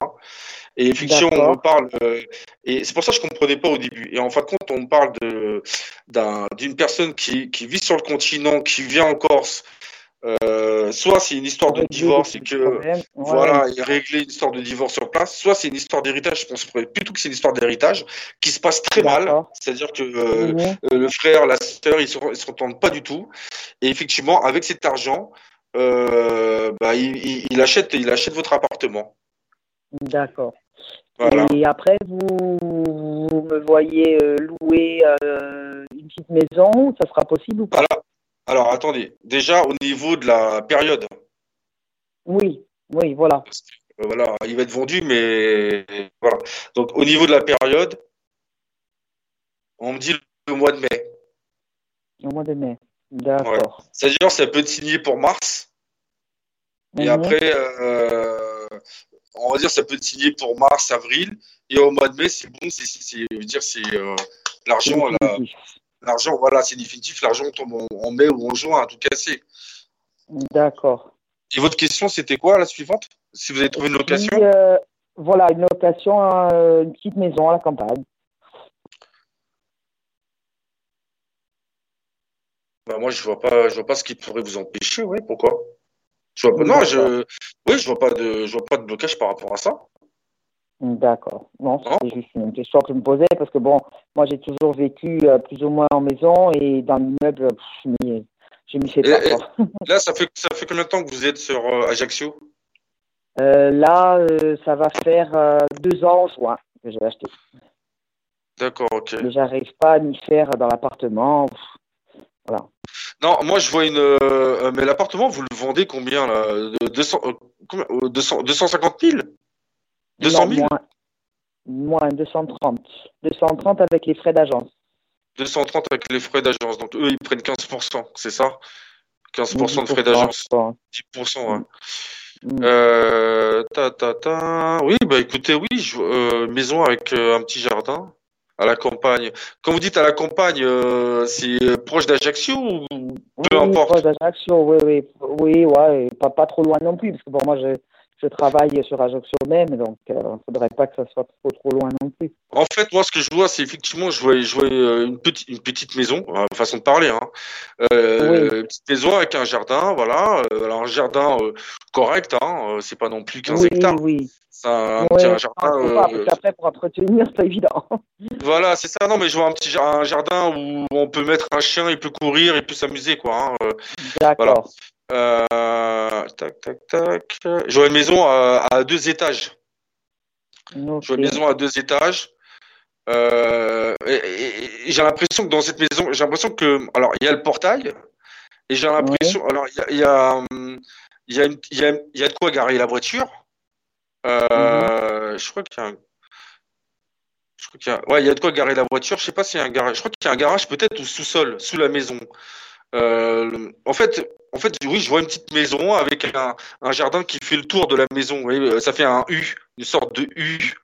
Et effectivement, on parle, euh, et c'est pour ça que je comprenais pas au début. Et en fin de compte, on parle de d'une personne qui, qui vit sur le continent, qui vient en Corse. Euh, soit c'est une histoire de divorce et que voilà, il régler une histoire de divorce sur place, soit c'est une histoire d'héritage. Je pense plutôt que c'est une histoire d'héritage qui se passe très mal. C'est-à-dire que euh, euh, le frère, la sœur, ils ne s'entendent pas du tout. Et effectivement, avec cet argent, euh, bah, il, il, achète, il achète votre appartement. D'accord. Et après, vous, me voyez louer une petite maison, ça sera possible ou pas? Alors, attendez, déjà au niveau de la période. Oui, oui, voilà. Euh, voilà, il va être vendu, mais voilà. Donc au niveau de la période, on me dit le mois de mai. Le mois de mai, d'accord. C'est-à-dire, ça peut être signé pour mars. Et mhm. après, on va dire, ça peut être signé pour mars, avril, et au mois de mai, c'est bon, c'est, dire, c'est euh, l'argent, l'argent, voilà, c'est définitif, l'argent tombe en, mai ou en juin, à tout casser. D'accord. Et votre question, c'était quoi la suivante? Si vous avez trouvé une location? euh, Voilà, une location, euh, une petite maison à la campagne. Bah moi, je vois pas, je vois pas ce qui pourrait vous empêcher, oui, pourquoi? Je vois pas, non, je, oui, je vois pas de, je vois pas de blocage par rapport à ça. D'accord. Non, c'est juste une question que je me posais parce que bon, moi j'ai toujours vécu euh, plus ou moins en maison et dans l'immeuble, je m'y fais pas. [LAUGHS] là, ça fait, ça fait combien de temps que vous êtes sur euh, Ajaccio? Euh, Là, ça va faire deux ans en juin que j'ai acheté. D'accord, ok. Mais j'arrive pas à m'y faire dans l'appartement. Voilà. Non, moi je vois une. Euh, mais l'appartement, vous le vendez combien là? 200, 250 000 200 000 moins, moins 230. 230 avec les frais d'agence. 230 avec les frais d'agence. Donc eux, ils prennent 15%, c'est ça? 15% de frais d'agence. 10%, ouais. Mm. Euh, ta, ta, ta. Oui, bah écoutez, oui, je, euh, maison avec un petit jardin à la campagne. Quand vous dites à la campagne, euh, c'est proche d'Ajaccio ou peu oui, Proche d'Ajaccio, oui, oui, oui, ouais, pas, pas trop loin non plus, parce que pour moi, je, je travaille sur Ajaccio même, donc il euh, ne faudrait pas que ça soit trop, trop loin non plus. En fait, moi, ce que je vois, c'est effectivement, je vois, je vois euh, une, petite, une petite maison, façon de parler, hein. Une petite maison avec un jardin, voilà, alors un jardin correct, hein, c'est pas non plus 15 hectares. Oui, un, petit jardin. Euh, après, pour entretenir, c'est évident. [LAUGHS] Voilà, c'est ça. Non, mais je vois un petit un jardin où on peut mettre un chien, il peut courir, il peut s'amuser, quoi. Hein, euh, D'accord. Euh, tac, tac, tac. J'aurais une maison à, deux étages. J'aurais une maison à deux étages. Euh, j'ai l'impression que dans cette maison, j'ai l'impression que, alors, il y a le portail, et j'ai l'impression, alors, il y a, il y, a, y a, il y a de quoi garer la voiture. Euh, mhm. Je crois qu'il y a un je crois qu'il y a... Ouais, il y a de quoi garer la voiture. Je sais pas s'il y a un garage. Je crois qu'il y a un garage peut-être au sous-sol, sous la maison. Euh, en fait, en fait, oui, je vois une petite maison avec un, un, jardin qui fait le tour de la maison. Vous voyez, ça fait un U, une sorte de U.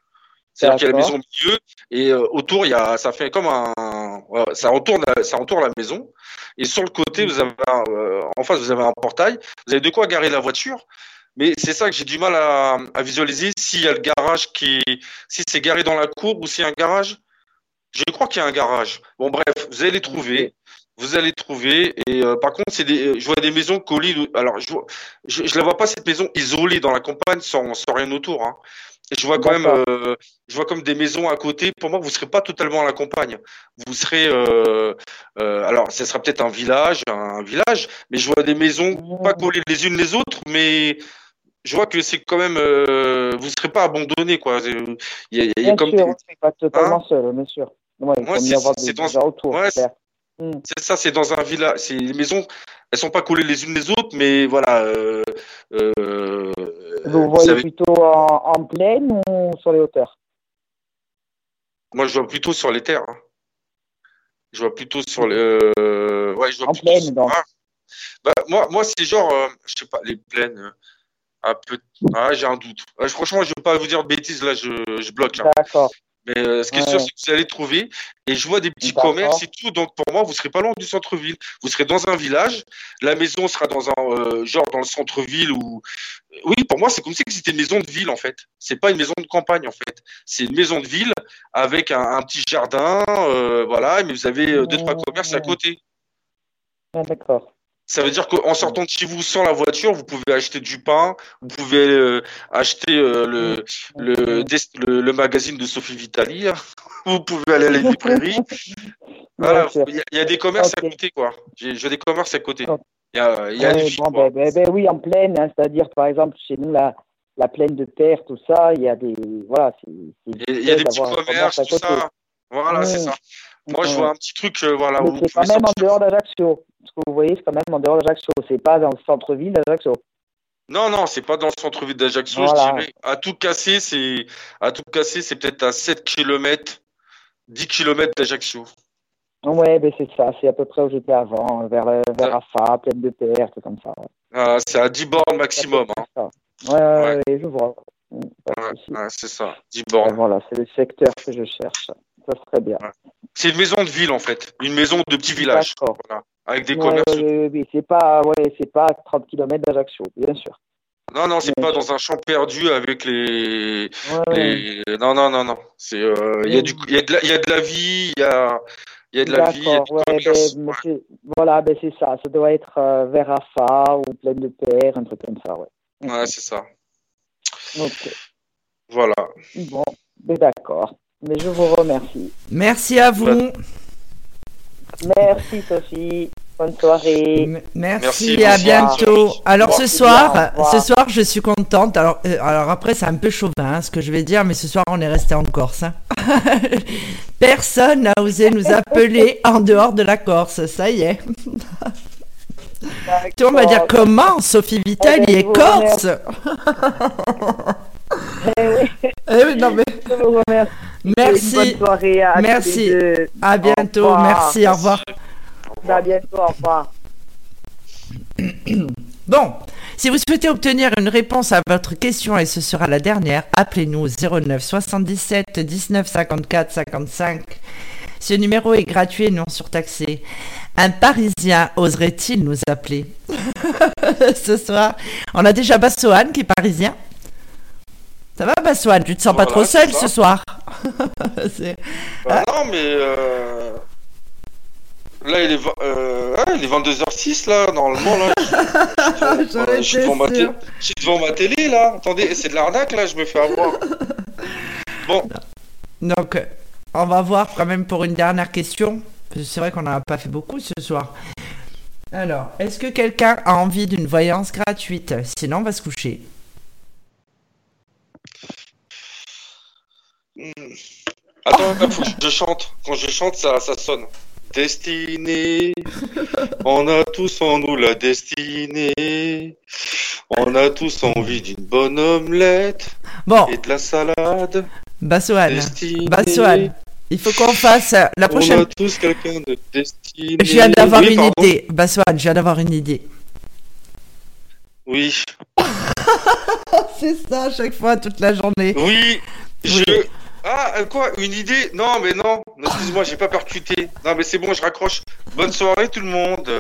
C'est-à-dire qu'il y a la maison au milieu et euh, autour, il y a, ça fait comme un, ça entoure, ça entoure la maison. Et sur le côté, vous avez, un, euh, en face, vous avez un portail. Vous avez de quoi garer la voiture. Mais c'est ça que j'ai du mal à, à visualiser s'il y a le garage qui, si c'est garé dans la cour ou s'il y a un garage. Je crois qu'il y a un garage. Bon, bref, vous allez les trouver vous allez trouver. Et euh, par contre, c'est des, je vois des maisons collées. Alors, je, je, je, la vois pas cette maison isolée dans la campagne sans, sans rien autour. Hein. Je vois quand même, euh, je vois comme des maisons à côté. Pour moi, vous serez pas totalement à la campagne. Vous serez, euh, euh alors, ce sera peut-être un village, un, village, mais je vois des maisons pas collées les unes les autres, mais je vois que c'est quand même, euh, vous serez pas abandonné, quoi. Il y a, il y a comme sûr, des... pas totalement hein seul, bien sûr. Ouais, c'est dans... autour. Ouais, Mm. C'est ça, c'est dans un village. C'est les maisons, elles sont pas collées les unes les autres, mais voilà. Euh, euh, vous voyez plutôt en, en, plaine ou sur les hauteurs? Moi, je vois plutôt sur les terres. Hein. Je vois plutôt sur les. Euh, ouais, je vois en plaine, donc. Bah, moi, moi c'est genre, euh, je sais pas, les plaines. Un peu. Ah, j'ai un doute. franchement, je ne vais pas vous dire de bêtises, là, je, je bloque. Hein. D'accord. Mais euh, ce qui est sûr, c'est que vous allez trouver. Et je vois des petits commerces et tout. Donc pour moi, vous serez pas loin du centre-ville. Vous serez dans un village. La maison sera dans un euh, genre dans le centre-ville ou. Oui, pour moi, c'est comme si c'était une maison de ville en fait. C'est pas une maison de campagne en fait. C'est une maison de ville avec un, petit jardin, euh, voilà. Mais vous avez deux trois commerces à côté. Ah, d'accord. Ça veut dire qu'en sortant de chez vous sans la voiture, vous pouvez acheter du pain, vous pouvez euh, acheter euh, le, le, le, magazine de Sophie Vitali, [LAUGHS] vous pouvez aller à la librairie. [LAUGHS] voilà, il y, a des commerces à côté, quoi. J'ai des commerces à côté. Il y a, y a ben, ben, ben, oui, en pleine, hein, c'est-à-dire, par exemple, chez nous, la, la plaine de terre, tout ça, il y a des. Voilà, il y a des petits commerces, tout ça. Voilà, c'est ça. Moi, je vois un petit truc, euh, voilà. C'est quand même en dehors d'Ajaccio ce que vous voyez, c'est quand même en dehors d'Ajaccio. C'est pas dans le centre-ville d'Ajaccio. Non, non, c'est pas dans le centre-ville d'Ajaccio, je dirais. À tout casser, c'est à tout casser, c'est peut-être à 7 km, 10 km d'Ajaccio. Ouais, ben c'est ça, c'est à peu près où j'étais avant, vers, vers Afa, pleine de terre, tout comme ça. Ah, c'est à 10 bornes maximum. Hein. Ouais, ouais, je vois. Ouais, c'est ça, 10 bornes. voilà, c'est le secteur que je cherche. Ça serait bien. C'est une maison de ville en fait, une maison de petit village. Voilà avec des commerces. c'est pas, ouais, c'est pas 30 km d'Ajaccio, bien sûr. Non, non, c'est pas dans un champ perdu avec les. Non, non, non, non. C'est, euh, il y a du, il y a de la, il y a de la vie, il y a, il y a de la vie, y a du commerce. Ben, voilà, ben c'est ça. Ça doit être euh, vers Afa ou pleine de terre, un truc comme ça, ouais. Ouais, c'est ça. Ok. Voilà. Bon, ben d'accord. Mais je vous remercie. Merci à vous. Merci Sophie. Bonne soirée. merci, et à bientôt. Alors ce soir, ce soir, je suis contente. Alors, euh, alors après, c'est un peu chauvin hein, ce que je vais dire, mais ce soir, on est resté en Corse. Hein. [LAUGHS] Personne n'a osé nous appeler en dehors de la Corse. Ça y est. Tu on va dire comment Sophie Vitali eh ben, est corse? [LAUGHS] eh oui. Oui, non mais. Merci. Bonne soirée à Merci. À bientôt. Merci. Au revoir. À bientôt. Au revoir. [COUGHS] Bon, si vous souhaitez obtenir une réponse à votre question et ce sera la dernière, appelez-nous au 09 77 19 54 55. Ce numéro est gratuit et non surtaxé. Un Parisien oserait-il nous appeler? [LAUGHS] Ce soir On a déjà Bassoane qui est parisien. Ça va, Bassoane Tu te sens pas trop seul ce soir [LAUGHS] bah Non, mais. Euh, là, il est, euh... il est 22h06, là, normalement. Là, [LAUGHS] je suis devant, ma télé... devant ma télé, là. Attendez, c'est de l'arnaque, là, je me fais avoir. [LAUGHS] Bon. Donc, on va voir quand même pour une dernière question. C'est vrai qu'on n'a pas fait beaucoup ce soir. Alors, est-ce que quelqu'un a envie d'une voyance gratuite? Sinon, on va se coucher. Attends, faut que je chante. Quand je chante, ça, ça sonne. Destinée, on a tous en nous la destinée. On a tous envie d'une bonne omelette bon. et de la salade. Bassoane, Bassoane, il faut qu'on fasse la prochaine. On a tous quelqu'un de destiné. Je viens d'avoir une idée. Bassoane, je viens d'avoir une idée. Oui. [LAUGHS] C'est ça à chaque fois, toute la journée. Oui, je. Ah, euh, quoi Une idée? Non, mais non. Excuse-moi, j'ai pas percuté. Non, mais c'est bon, je raccroche. Bonne soirée, tout le monde.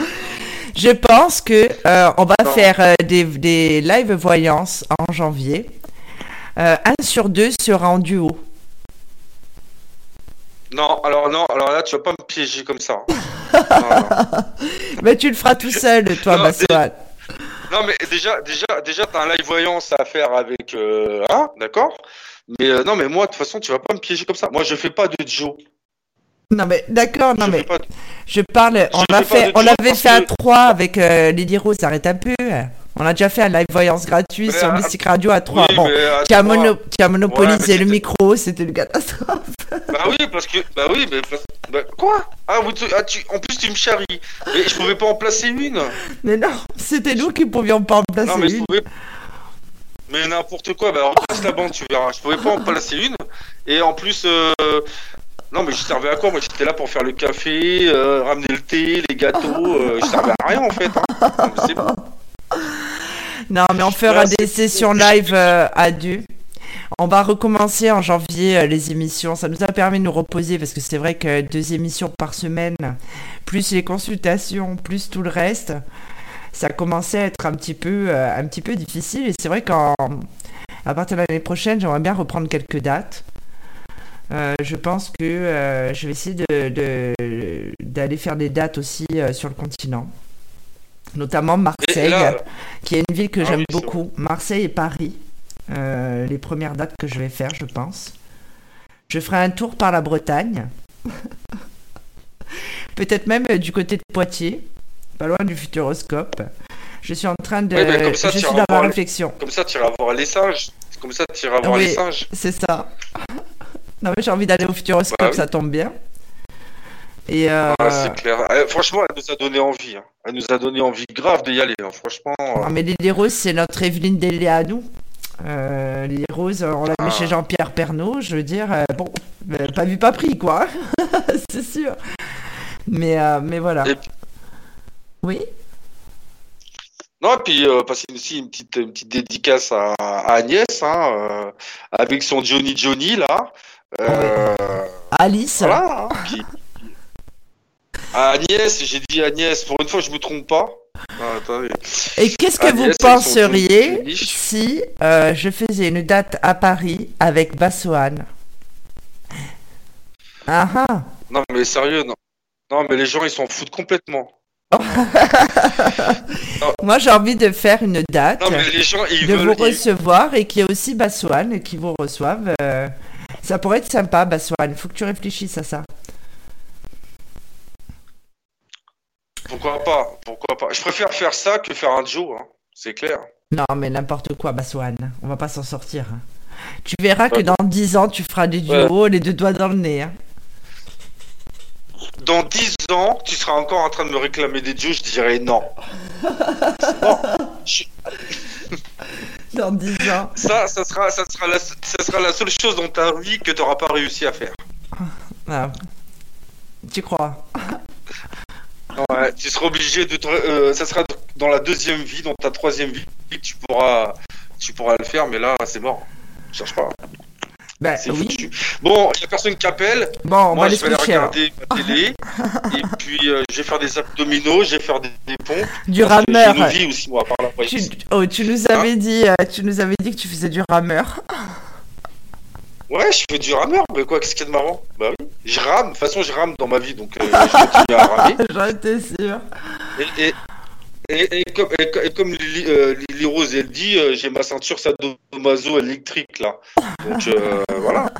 [LAUGHS] je pense que euh, on va faire euh, des, des live voyances en janvier. un sur deux sera en duo. Non, alors non, alors là tu vas pas me piéger comme ça. [LAUGHS] Mais tu le feras tout seul, [LAUGHS] toi, non, Non, mais déjà, déjà, déjà, t'as un live voyance à faire avec, euh, hein, d'accord? Mais euh, non, mais moi, de toute façon, tu vas pas me piéger comme ça. Moi, je fais pas de Joe. Non mais d'accord, non mais je parle. On a fait, on avait fait un 3 avec euh, Lily Rose. Arrête un peu. On a déjà fait un live voyance gratuit sur Mystic Radio à 3. bon, qui a, monopolisé le micro, c'était une catastrophe. Bah oui, parce que. Bah oui, mais. Bah, quoi? Ah, vous, ah, tu, En plus, tu me charries. Mais je pouvais pas en placer une. Mais non, c'était nous qui pouvions pas en placer non, mais une. Mais n'importe quoi, bah repasse la bande, tu verras. Je pouvais pas en placer une. Et en plus. Euh... Non, mais je servais à quoi Moi, j'étais là pour faire le café, euh, ramener le thé, les gâteaux. Euh, je servais à rien, en fait. Hein. C'est bon. Non, mais on fera des sessions live euh, à deux. On va recommencer en janvier les émissions. Ça nous a permis de nous reposer parce que c'est vrai que deux émissions par semaine, plus les consultations, plus tout le reste, ça commençait à être un petit peu, euh, un petit peu difficile. Et c'est vrai qu'à partir de l'année prochaine, j'aimerais bien reprendre quelques dates. je pense que je vais essayer d'aller faire des dates aussi sur le continent notamment Marseille, qui est une ville que ah j'aime beaucoup. Marseille et Paris, euh, les premières dates que je vais faire, je pense. Je ferai un tour par la Bretagne, [LAUGHS] peut-être même euh, du côté de Poitiers, pas loin du Futuroscope. Je suis en train de. je suis dans la réflexion. Comme ça, tu iras voir les singes. Comme ça, tu iras voir les singes. C'est ça. [LAUGHS] non, mais j'ai envie d'aller au Futuroscope, bah ça tombe bien. Et euh... c'est clair. Euh, franchement, elle nous a donné envie. Hein. Elle nous a donné envie grave d'y aller. Hein. Franchement. Euh. mais Lily Rose, c'est notre Evelyne Delia à nous. Euh, Lily Rose, on l'a mis chez ah. Jean-Pierre Pernaud. Je veux dire, euh, bon, pas vu, pas pris, quoi. [LAUGHS] c'est sûr. Mais, mais voilà. Oui. Non, et puis passer aussi une petite, une petite dédicace à, Agnès, hein, avec son Johnny Johnny là. Alice. Voilà, hein, qui, Agnès, j'ai dit Agnès, pour une fois je me trompe pas. Ah, Et qu'est-ce que vous penseriez si euh, je faisais une date à Paris avec Bassoane? Ah, ah. Non mais sérieux, non. Non mais les gens ils s'en foutent complètement. [LAUGHS] Moi j'ai envie de faire une date, de vous recevoir et qu'il y ait aussi Bassoane qui vous reçoive. Euh, ça pourrait être sympa Bassoane, faut que tu réfléchisses à ça. Pourquoi pas Pourquoi pas Je préfère faire ça que faire un Joe, hein. c'est clair. Non, mais n'importe quoi, Baswan. On va pas s'en sortir. Hein. Tu verras que dans 10 ans, tu feras des duos, les deux doigts dans le nez. Hein. Dans 10 ans, tu seras encore en train de me réclamer des duos, je dirais non. dans 10 ans. Ça, ça sera, ça sera, la, ça sera la seule chose dans ta vie que tu n'auras pas réussi à faire. Ah. Tu crois Ouais, tu seras obligé de. Euh, ça sera dans la deuxième vie, dans ta troisième vie, tu pourras, tu pourras le faire, mais là, c'est mort. Je cherche pas. Bah, oui. Bon, il n'y a personne qui appelle. Bon, Moi, je vais aller regarder ma télé. [LAUGHS] et puis, euh, je vais faire des abdominaux, je vais faire des, pompes. Du rameur. Une vie aussi, moi, par la tu, oh, tu nous avais hein dit, euh, tu nous avais dit que tu faisais du rameur. [LAUGHS] Ouais, je fais du rameur, mais quoi, qu'est-ce qu'il y a de marrant? Bah oui, je rame, de toute façon je rame dans ma vie, donc euh, je continue à ramer. [LAUGHS] J'en étais sûr. Et, et, et, comme, comme Lily, euh, Rose, elle dit, euh, j'ai ma ceinture sadomaso électrique, là. Donc [LAUGHS] voilà.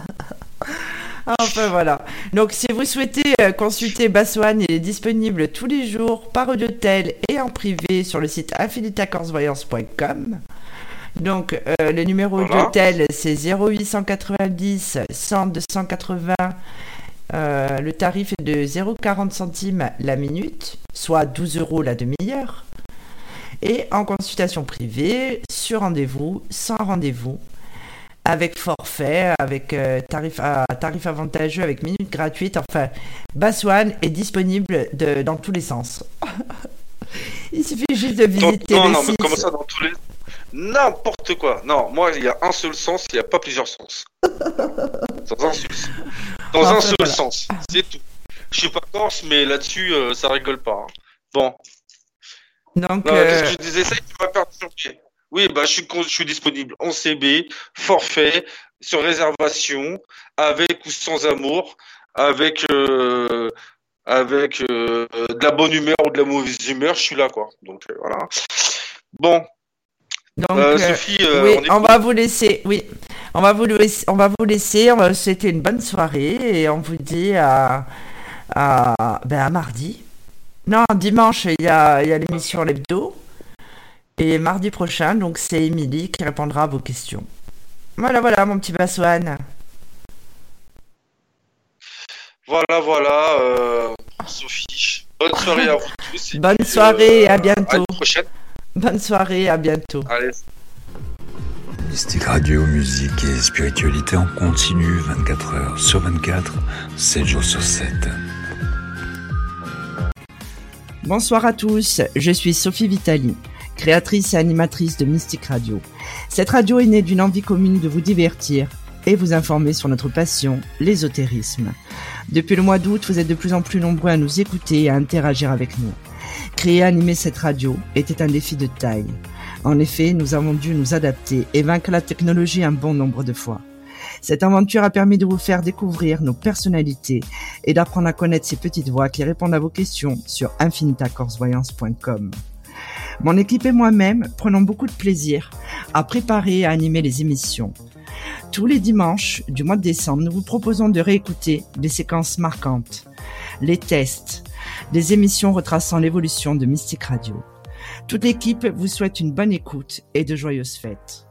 enfin voilà. Donc si vous souhaitez euh, consulter Bassoane, il est disponible tous les jours par audiotel et en privé sur le site infinitacorsvoyance.com. Donc euh, le numéro d'hôtel c'est 0890 100 280. le tarif est de 0,40 centimes la minute, soit 12 euros la demi-heure. Et en consultation privée, sur rendez-vous, sans rendez-vous, avec forfait, avec euh, tarif, tarif avantageux, avec minutes gratuites. Enfin, Baswan est disponible de, dans tous les sens. [LAUGHS] il suffit juste de visiter non, le non, mais comment ça dans tous les N'importe quoi. Non, moi, il y a un seul sens, il n'y a pas plusieurs sens. dans un, dans un seul sens. C'est tout. Je suis pas corse, mais là-dessus, euh, ça rigole pas. Hein. Bon. Donc. Euh... je disais ça qui m'a perturbé. Oui, bah, je suis, je suis disponible en CB, forfait, sur réservation, avec ou sans amour, avec, euh, avec euh, de la bonne humeur ou de la mauvaise humeur, je suis là, quoi. Donc, voilà. Bon. Donc, Sophie, oui, on, va vous laisser, oui, on va vous laisser, on va vous laisser, c'était une bonne soirée et on vous dit à, à, ben à mardi. Non, dimanche, il y a, y a l'émission Lebdo. Et mardi prochain, donc c'est Émilie qui répondra à vos questions. Voilà, voilà, mon petit Bassoane. Voilà, voilà, euh, Sophie. Bonne soirée à vous tous. Bonne soirée, à euh, bientôt. À la prochaine. Bonne soirée, à bientôt. Allez. Mystique Radio, musique et spiritualité en continu 24 heures sur 24, 7 jours sur 7. Bonsoir à tous, je suis Sophie Vitali créatrice et animatrice de Mystique Radio. Cette radio est née d'une envie commune de vous divertir et vous informer sur notre passion, l'ésotérisme. Depuis le mois d'août, vous êtes de plus en plus nombreux à nous écouter et à interagir avec nous. Créer et animer cette radio était un défi de taille. En effet, nous avons dû nous adapter et vaincre la technologie un bon nombre de fois. Cette aventure a permis de vous faire découvrir nos personnalités et d'apprendre à connaître ces petites voix qui répondent à vos questions sur infinitacorsvoyance.com. Mon équipe et moi-même prenons beaucoup de plaisir à préparer et à animer les émissions. Tous les dimanches du mois de décembre, nous vous proposons de réécouter des séquences marquantes, les tests, des émissions retraçant l'évolution de Mystique Radio. Toute l'équipe vous souhaite une bonne écoute et de joyeuses fêtes.